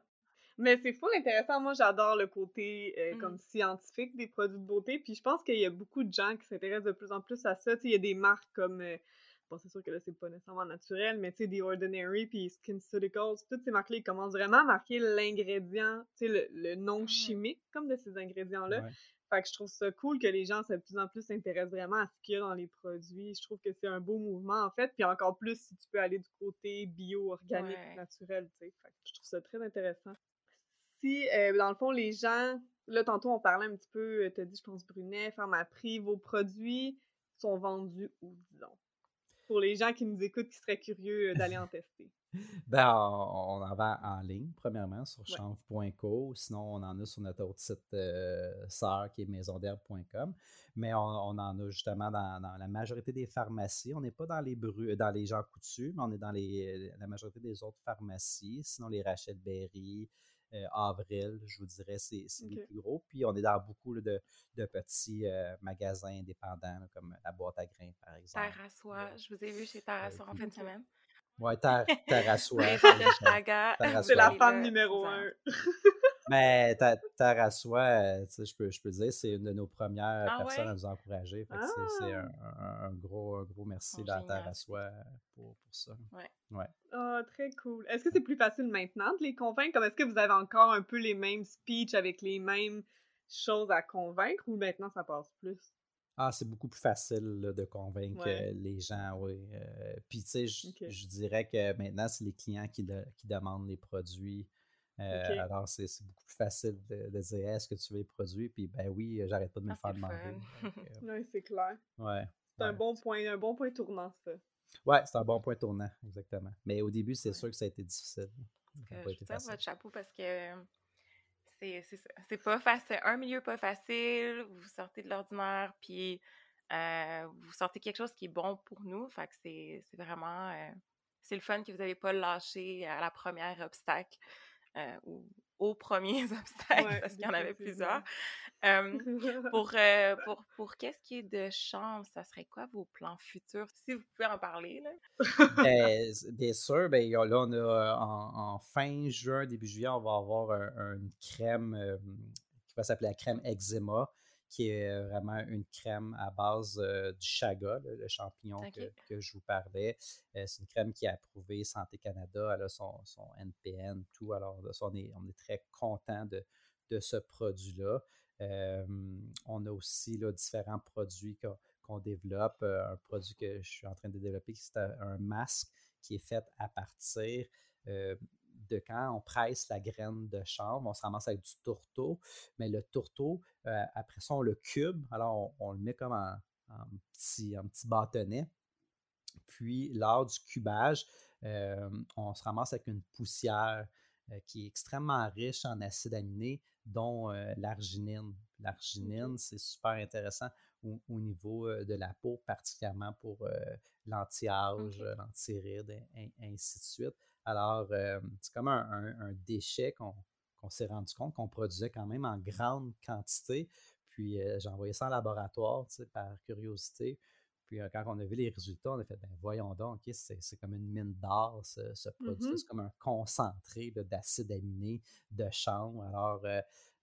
Mais c'est fou intéressant. Moi, j'adore le côté euh, comme mmh. scientifique des produits de beauté. Puis je pense qu'il y a beaucoup de gens qui s'intéressent de plus en plus à ça. il y a des marques comme. Euh, bon, c'est sûr que là, c'est pas nécessairement naturel, mais tu sais, The Ordinary puis SkinCeuticals, toutes ces marques-là, ils commencent vraiment à marquer l'ingrédient, tu sais, le, nom mmh chimique comme de ces ingrédients-là. Fait que je trouve ça cool que les gens de plus en plus s'intéressent vraiment à ce qu'il y a dans les produits. Je trouve que c'est un beau mouvement, en fait. Puis encore plus si tu peux aller du côté bio, organique, naturel, tu sais. Fait que je trouve ça très intéressant si, euh, dans le fond, les gens, là, tantôt, on parlait un petit peu, euh, tu as dit, je pense, Brunet, Pharmaprix, vos produits sont vendus où, disons? Pour les gens qui nous écoutent, qui seraient curieux euh, d'aller en tester. Ben, on, en vend en ligne, premièrement, sur chanvre.co. Sinon, on en a sur notre autre site sœur qui est maisonderbe.com. Mais on, en a justement dans, la majorité des pharmacies. On n'est pas dans les dans les gens coutus, mais on est dans les, la majorité des autres pharmacies. Sinon, les Rachel Berry, euh, avril, je vous dirais, c'est les plus gros. Puis on est dans beaucoup de, petits euh, magasins indépendants, comme la boîte à grains, par exemple. Terre à soie, je vous ai vu chez Terre à soie en fin de semaine. Oui, à soie. c'est la femme numéro un. Mais soie, euh, je peux, je peux dire, c'est une de nos premières ah personnes à nous encourager. C'est ah! un, gros, gros merci à Terre à pour, pour ça. Ouais. ouais. Oh, très cool. Est-ce que c'est plus facile maintenant de les convaincre? Comme est-ce que vous avez encore un peu les mêmes speeches avec les mêmes choses à convaincre ou maintenant ça passe plus? Ah, c'est beaucoup plus facile de convaincre les gens, oui. Euh, puis, tu sais, je dirais que maintenant, c'est les clients qui, qui demandent les produits. Euh, alors, c'est beaucoup plus facile de, dire est-ce que tu veux les produits? Puis, ben oui, j'arrête pas de me ah, faire demander. oui, c'est clair. Ouais. C'est un bon point, un bon point tournant, ça. Ouais, c'est un bon point tournant, exactement. Mais au début, c'est sûr que ça a été difficile. je tire votre chapeau parce que c'est pas facile. Un milieu pas facile, vous sortez de l'ordinaire, puis euh, vous sortez quelque chose qui est bon pour nous. Fait que c'est vraiment. Euh, c'est le fun que vous n'avez pas lâché à la première obstacle euh, aux premiers obstacles, parce qu'il y en avait plusieurs. pour pour, pour qu'est-ce qui est de chance, ça serait quoi vos plans futurs? Si vous pouvez en parler. Là? Ben, bien sûr, ben, là, on a en, fin juin, début juillet, on va avoir une crème qui va s'appeler la crème eczéma qui est vraiment une crème à base du chaga, le, champignon que, je vous parlais. c'est une crème qui est approuvée Santé Canada, elle a son, NPN, tout. Alors, on, est, on est très content de, de ce produit-là. on a aussi là, différents produits qu'on développe. un produit que je suis en train de développer, c'est un masque qui est fait à partir de quand on presse la graine de chanvre, on se ramasse avec du tourteau, mais le tourteau, euh, après ça, on le cube, alors on, le met comme en, petit, petit bâtonnet. Puis, lors du cubage, euh, on se ramasse avec une poussière euh, qui est extrêmement riche en acides aminés, dont l'arginine. L'arginine, c'est super intéressant au, niveau de la peau, particulièrement pour l'anti-âge, l'anti-ride, et, ainsi de suite. Alors, euh, c'est comme un, déchet qu'on s'est rendu compte qu'on produisait quand même en grande quantité. Puis, euh, j'ai envoyé ça en laboratoire, par curiosité. Puis quand on a vu les résultats, on a fait, ben voyons donc, c'est comme une mine d'or, ce, produit. Mm-hmm. C'est comme un concentré d'acide aminé de chanvre. Alors,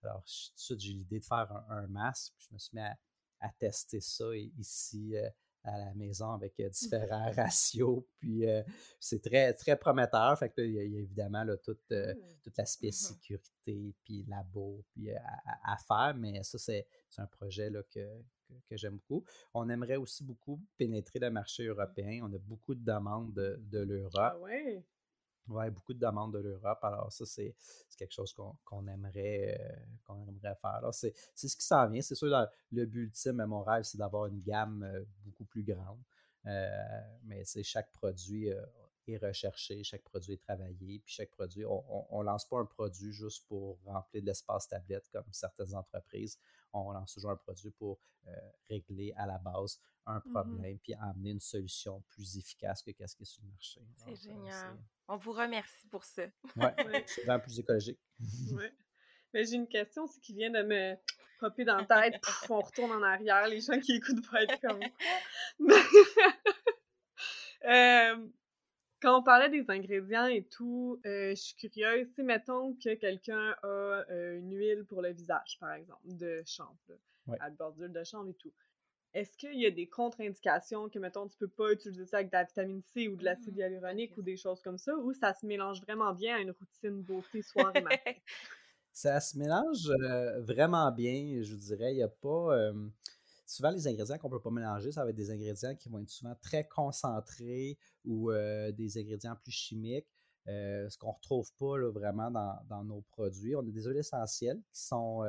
alors tout de suite, j'ai eu l'idée de faire un, masque. Puis je me suis mis à, tester ça ici à la maison avec euh, différents ratios. Puis c'est très, très prometteur. Fait que il, y a, évidemment là, tout, mmh. tout l'aspect mmh sécurité, puis labo, puis à, faire. Mais ça, c'est un projet là, que, que, j'aime beaucoup. On aimerait aussi beaucoup pénétrer le marché mmh. européen. On a beaucoup de demandes de, de l'Europe. Ah ouais? Oui, beaucoup de demandes de l'Europe. Alors, ça, c'est quelque chose qu'on aimerait, euh, qu'on aimerait faire. C'est ce qui s'en vient. C'est sûr, le but ultime mon rêve, c'est d'avoir une gamme euh, beaucoup plus grande. Euh, mais c'est chaque produit est recherché, chaque produit est travaillé, puis chaque produit, on ne lance pas un produit juste pour remplir de l'espace tablette comme certaines entreprises. On lance toujours un produit pour régler à la base un mmh problème, puis amener une solution plus efficace que ce qui est sur le marché. C'est génial. On vous remercie pour ça. Oui, c'est vraiment plus écologique. oui. Mais j'ai une question aussi qui vient de me popper dans la tête. on retourne en arrière. Les gens qui écoutent vont être comme euh, quand on parlait des ingrédients et tout, euh, je suis curieuse. Si mettons que quelqu'un a euh, une huile pour le visage, par exemple, de chanvre, à bordure de chanvre et tout est-ce qu'il y a des contre-indications que, mettons, tu peux pas utiliser ça avec de la vitamine C ou de l'acide mmh, hyaluronique ou des choses comme ça, ou ça se mélange vraiment bien à une routine beauté soir et matin? ça se mélange euh, vraiment bien, je vous dirais. Il n'y a pas. Souvent, les ingrédients qu'on ne peut pas mélanger, ça va être des ingrédients qui vont être souvent très concentrés ou euh, des ingrédients plus chimiques. Euh, ce qu'on ne retrouve pas vraiment dans, dans, nos produits. On a des huiles essentielles qui sont,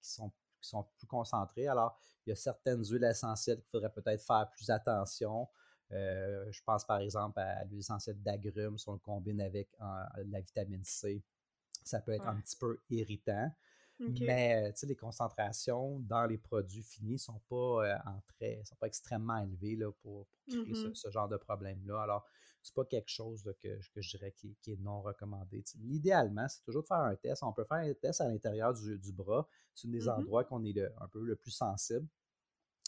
qui sont qui sont plus concentrés. Alors, il y a certaines huiles essentielles qu'il faudrait peut-être faire plus attention. Euh, je pense par exemple à l'huile essentielle d'agrumes, si on le combine avec la vitamine C, ça peut être un petit peu irritant. Mais les concentrations dans les produits finis ne sont pas en très, sont pas extrêmement élevées là, pour, créer mmh ce, genre de problème-là. Alors, c'est pas quelque chose que, que, je dirais qui, est non recommandé. idéalement, c'est toujours de faire un test. On peut faire un test à l'intérieur du, bras. C'est un des mmh endroits qu'on est un peu le plus sensible.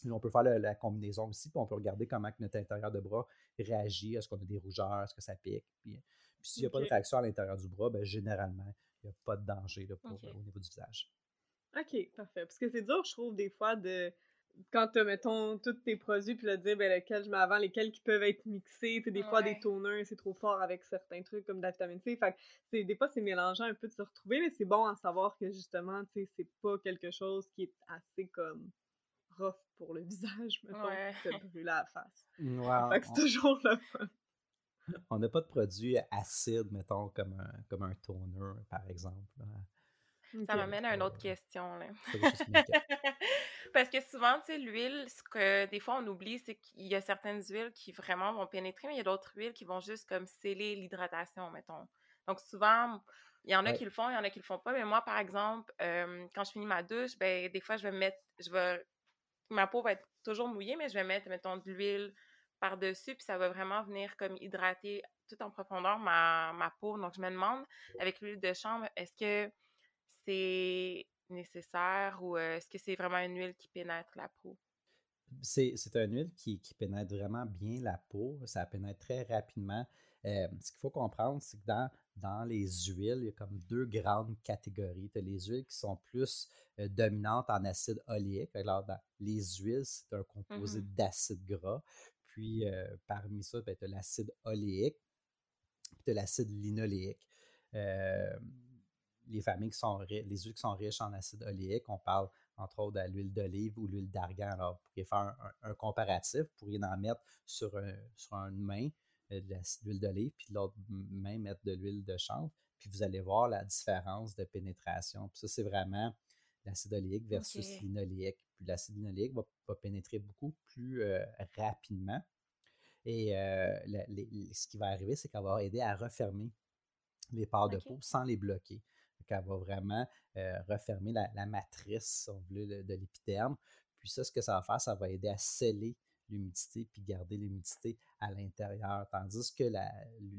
on peut faire la, combinaison aussi, puis on peut regarder comment notre intérieur de bras réagit. Est-ce qu'on a des rougeurs? Est-ce que ça pique? Puis, s'il n'y a pas de réaction à l'intérieur du bras, ben, généralement, n'y a pas de danger là, pour, au niveau du visage. OK, parfait. Parce que c'est dur, je trouve, des fois, de quand tu mettons, tous tes produits, puis de dire ben, lequel je mets avant, lesquels qui peuvent être mixés. des fois, des toners, c'est trop fort avec certains trucs comme de la vitamine C. Fait que des fois, c'est mélangeant un peu de se retrouver, mais c'est bon à savoir que justement, tu sais, c'est pas quelque chose qui est assez comme rough pour le visage, mettons, ouais. te brûler la face. fait que c'est toujours le fun. On n'a pas de produit acide, mettons, comme un, comme un toner, par exemple. Ça m'amène à une autre question. Là. Parce que souvent, tu sais, l'huile, ce que des fois on oublie, c'est qu'il y a certaines huiles qui vraiment vont pénétrer, mais il y a d'autres huiles qui vont juste comme sceller l'hydratation, mettons. Donc souvent, il y en a qui le font, il y en a qui le font pas. Mais moi, par exemple, quand je finis ma douche, ben des fois, je vais mettre, je vais, ma peau va être toujours mouillée, mais je vais mettre, mettons, de l'huile par-dessus, puis ça va vraiment venir comme hydrater tout en profondeur ma, ma peau. Donc, je me demande, avec l'huile de chambre, est-ce que c'est nécessaire ou est-ce que c'est vraiment une huile qui pénètre la peau? C'est, une huile qui, pénètre vraiment bien la peau. Ça pénètre très rapidement. ce qu'il faut comprendre, c'est que dans, dans les huiles, il y a comme deux grandes catégories. Tu as les huiles qui sont plus dominantes en acide oléique. Alors, dans les huiles, c'est un composé mmh d'acide gras. Puis, parmi ça, ben, tu as l'acide oléique, puis tu as l'acide linoléique les familles qui sont les huiles qui sont riches en acide oléique, on parle entre autres de l'huile d'olive ou l'huile d'argan. Alors, vous pourriez faire un, comparatif, vous pourriez en mettre sur, sur une main euh, de l'huile d'olive, puis l'autre main mettre de l'huile de chanvre, puis vous allez voir la différence de pénétration. Puis ça, c'est vraiment l'acide oléique versus l'inoléique. Puis l'acide linoléique va, pénétrer beaucoup plus rapidement. Et ce qui va arriver, c'est qu'elle va aider à refermer les pores de peau sans les bloquer. Elle va vraiment refermer la, matrice, si on veut, de, l'épiderme. Puis ça, ce que ça va faire, ça va aider à sceller l'humidité puis garder l'humidité à l'intérieur. Tandis que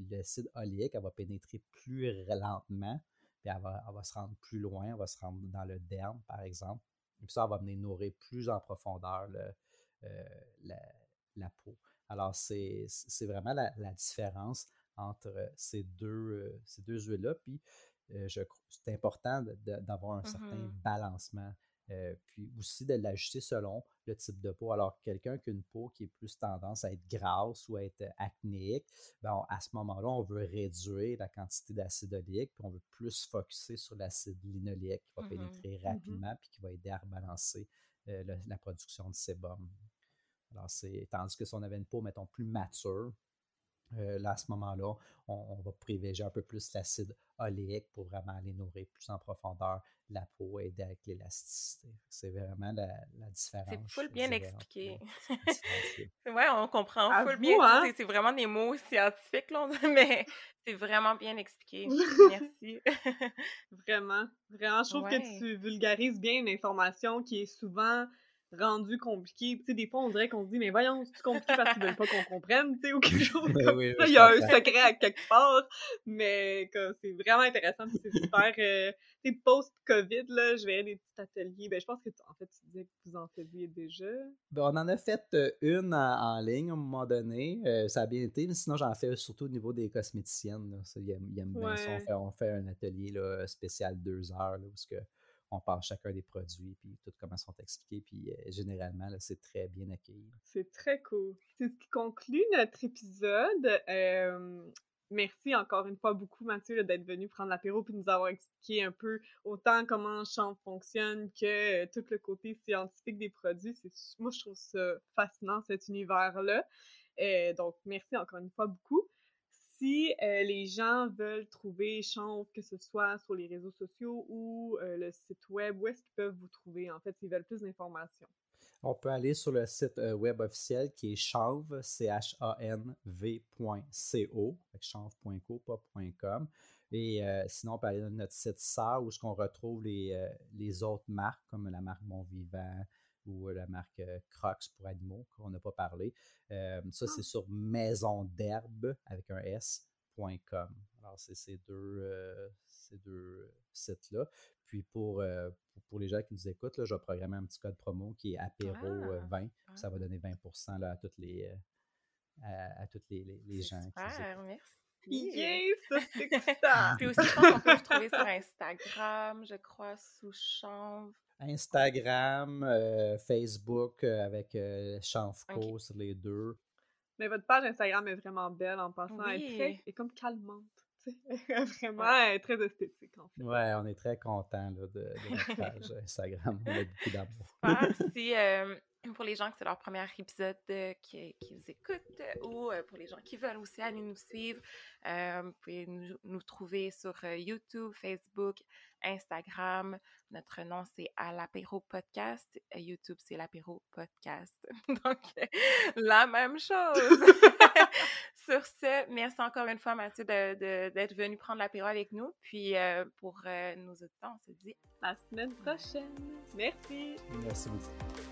l'acide oléique, elle va pénétrer plus lentement, puis elle va, se rendre plus loin, elle va se rendre dans le derme, par exemple. Et puis ça, va venir nourrir plus en profondeur euh, la peau. Alors, c'est vraiment la, différence entre ces deux, ces deux huiles-là. Puis, c'est important d'avoir un certain mmh balancement euh, puis aussi de l'ajuster selon le type de peau. Alors, quelqu'un qui a une peau qui est plus tendance à être grasse ou à être acnéique, ben à ce moment-là, on veut réduire la quantité d'acide oléique, puis on veut plus focuser sur l'acide linoléique qui va mmh pénétrer mmh rapidement, puis qui va aider à rebalancer euh, la production de sébum. Alors, c'est tandis que si on avait une peau, mettons, plus mature, euh, là, à ce moment-là, on, va privilégier un peu plus l'acide oléique pour vraiment aller nourrir plus en profondeur la peau et aider avec l'élasticité. C'est vraiment la, différence. C'est full bien expliqué. oui, on comprend full bien. Hein? C'est vraiment des mots scientifiques, là, mais c'est vraiment bien expliqué. Merci. vraiment. Vraiment, je trouve que tu vulgarises bien une information qui est souvent rendu compliqué. Tu sais, des fois, on dirait qu'on se dit, mais voyons, c'est compliqué parce qu'ils veulent pas qu'on comprenne, tu sais, ou quelque chose comme ça. Il y a un secret à quelque part, mais c'est vraiment intéressant, c'est super. Euh, tu sais, post-COVID, là, je verrais des petits ateliers. Ben, je pense que, en fait, tu disais que vous en faisiez déjà. Ben, on en a fait euh, une en, ligne à un moment donné. Euh, ça a bien été, mais sinon, j'en fais surtout au niveau des cosméticiennes. Là. Ça, ils aiment, bien ça. On fait, on fait, un atelier là, spécial deux heures, là, où que on parle chacun des produits, puis tout comment sont expliqués, puis euh, généralement, c'est très bien accueilli. C'est très cool. C'est ce qui conclut notre épisode. merci encore une fois beaucoup, Mathieu, d'être venu prendre l'apéro puis nous avoir expliqué un peu autant comment Champ fonctionne que euh, tout le côté scientifique des produits. Moi, je trouve ça fascinant, cet univers-là. Euh, donc, merci encore une fois beaucoup si euh, les gens veulent trouver Chanvre, que ce soit sur les réseaux sociaux ou euh, le site web, où est-ce qu'ils peuvent vous trouver, en fait, s'ils veulent plus d'informations? On peut aller sur le site euh, web officiel qui est chanv, C-H-A-N-V.co, chanv.co, pas .com. Et sinon, on peut aller dans notre site SAR où on retrouve les, les autres marques, comme la marque Bon Vivant, ou la marque Crocs pour animaux, qu'on n'a pas parlé. ça, c'est ah! sur maison d'herbe avec un S.com. Alors, c'est ces deux, ces deux sites-là. Puis pour, pour, les gens qui nous écoutent, là, je vais programmer un petit code promo qui est apéro20. Ah! Ça va donner 20 à toutes les, à, toutes les, les, gens. Super, merci. Yes, c'est ça! Puis aussi, je pense qu'on peut vous trouver sur Instagram, je crois, sous chanvre. Instagram, euh, Facebook euh, avec euh, Chanfco sur les deux. Mais votre page Instagram est vraiment belle en passant. Elle est, très, est comme calmante. vraiment très esthétique en fait. Ouais, on est très content de, de, notre page Instagram. On a beaucoup d'amour. si, pour les gens que c'est leur premier épisode qui, qui, vous écoutent ou pour les gens qui veulent aussi aller nous suivre, vous pouvez nous, nous trouver sur YouTube, Facebook, Instagram. Notre nom, c'est à l'apéro podcast. YouTube, c'est l'apéro podcast. Donc, la même chose. Sur ce, merci encore une fois, Mathieu, d'être venu prendre l'apéro avec nous. Puis, euh, pour euh, nos auditeurs, on se dit à la semaine prochaine. Merci. Merci beaucoup.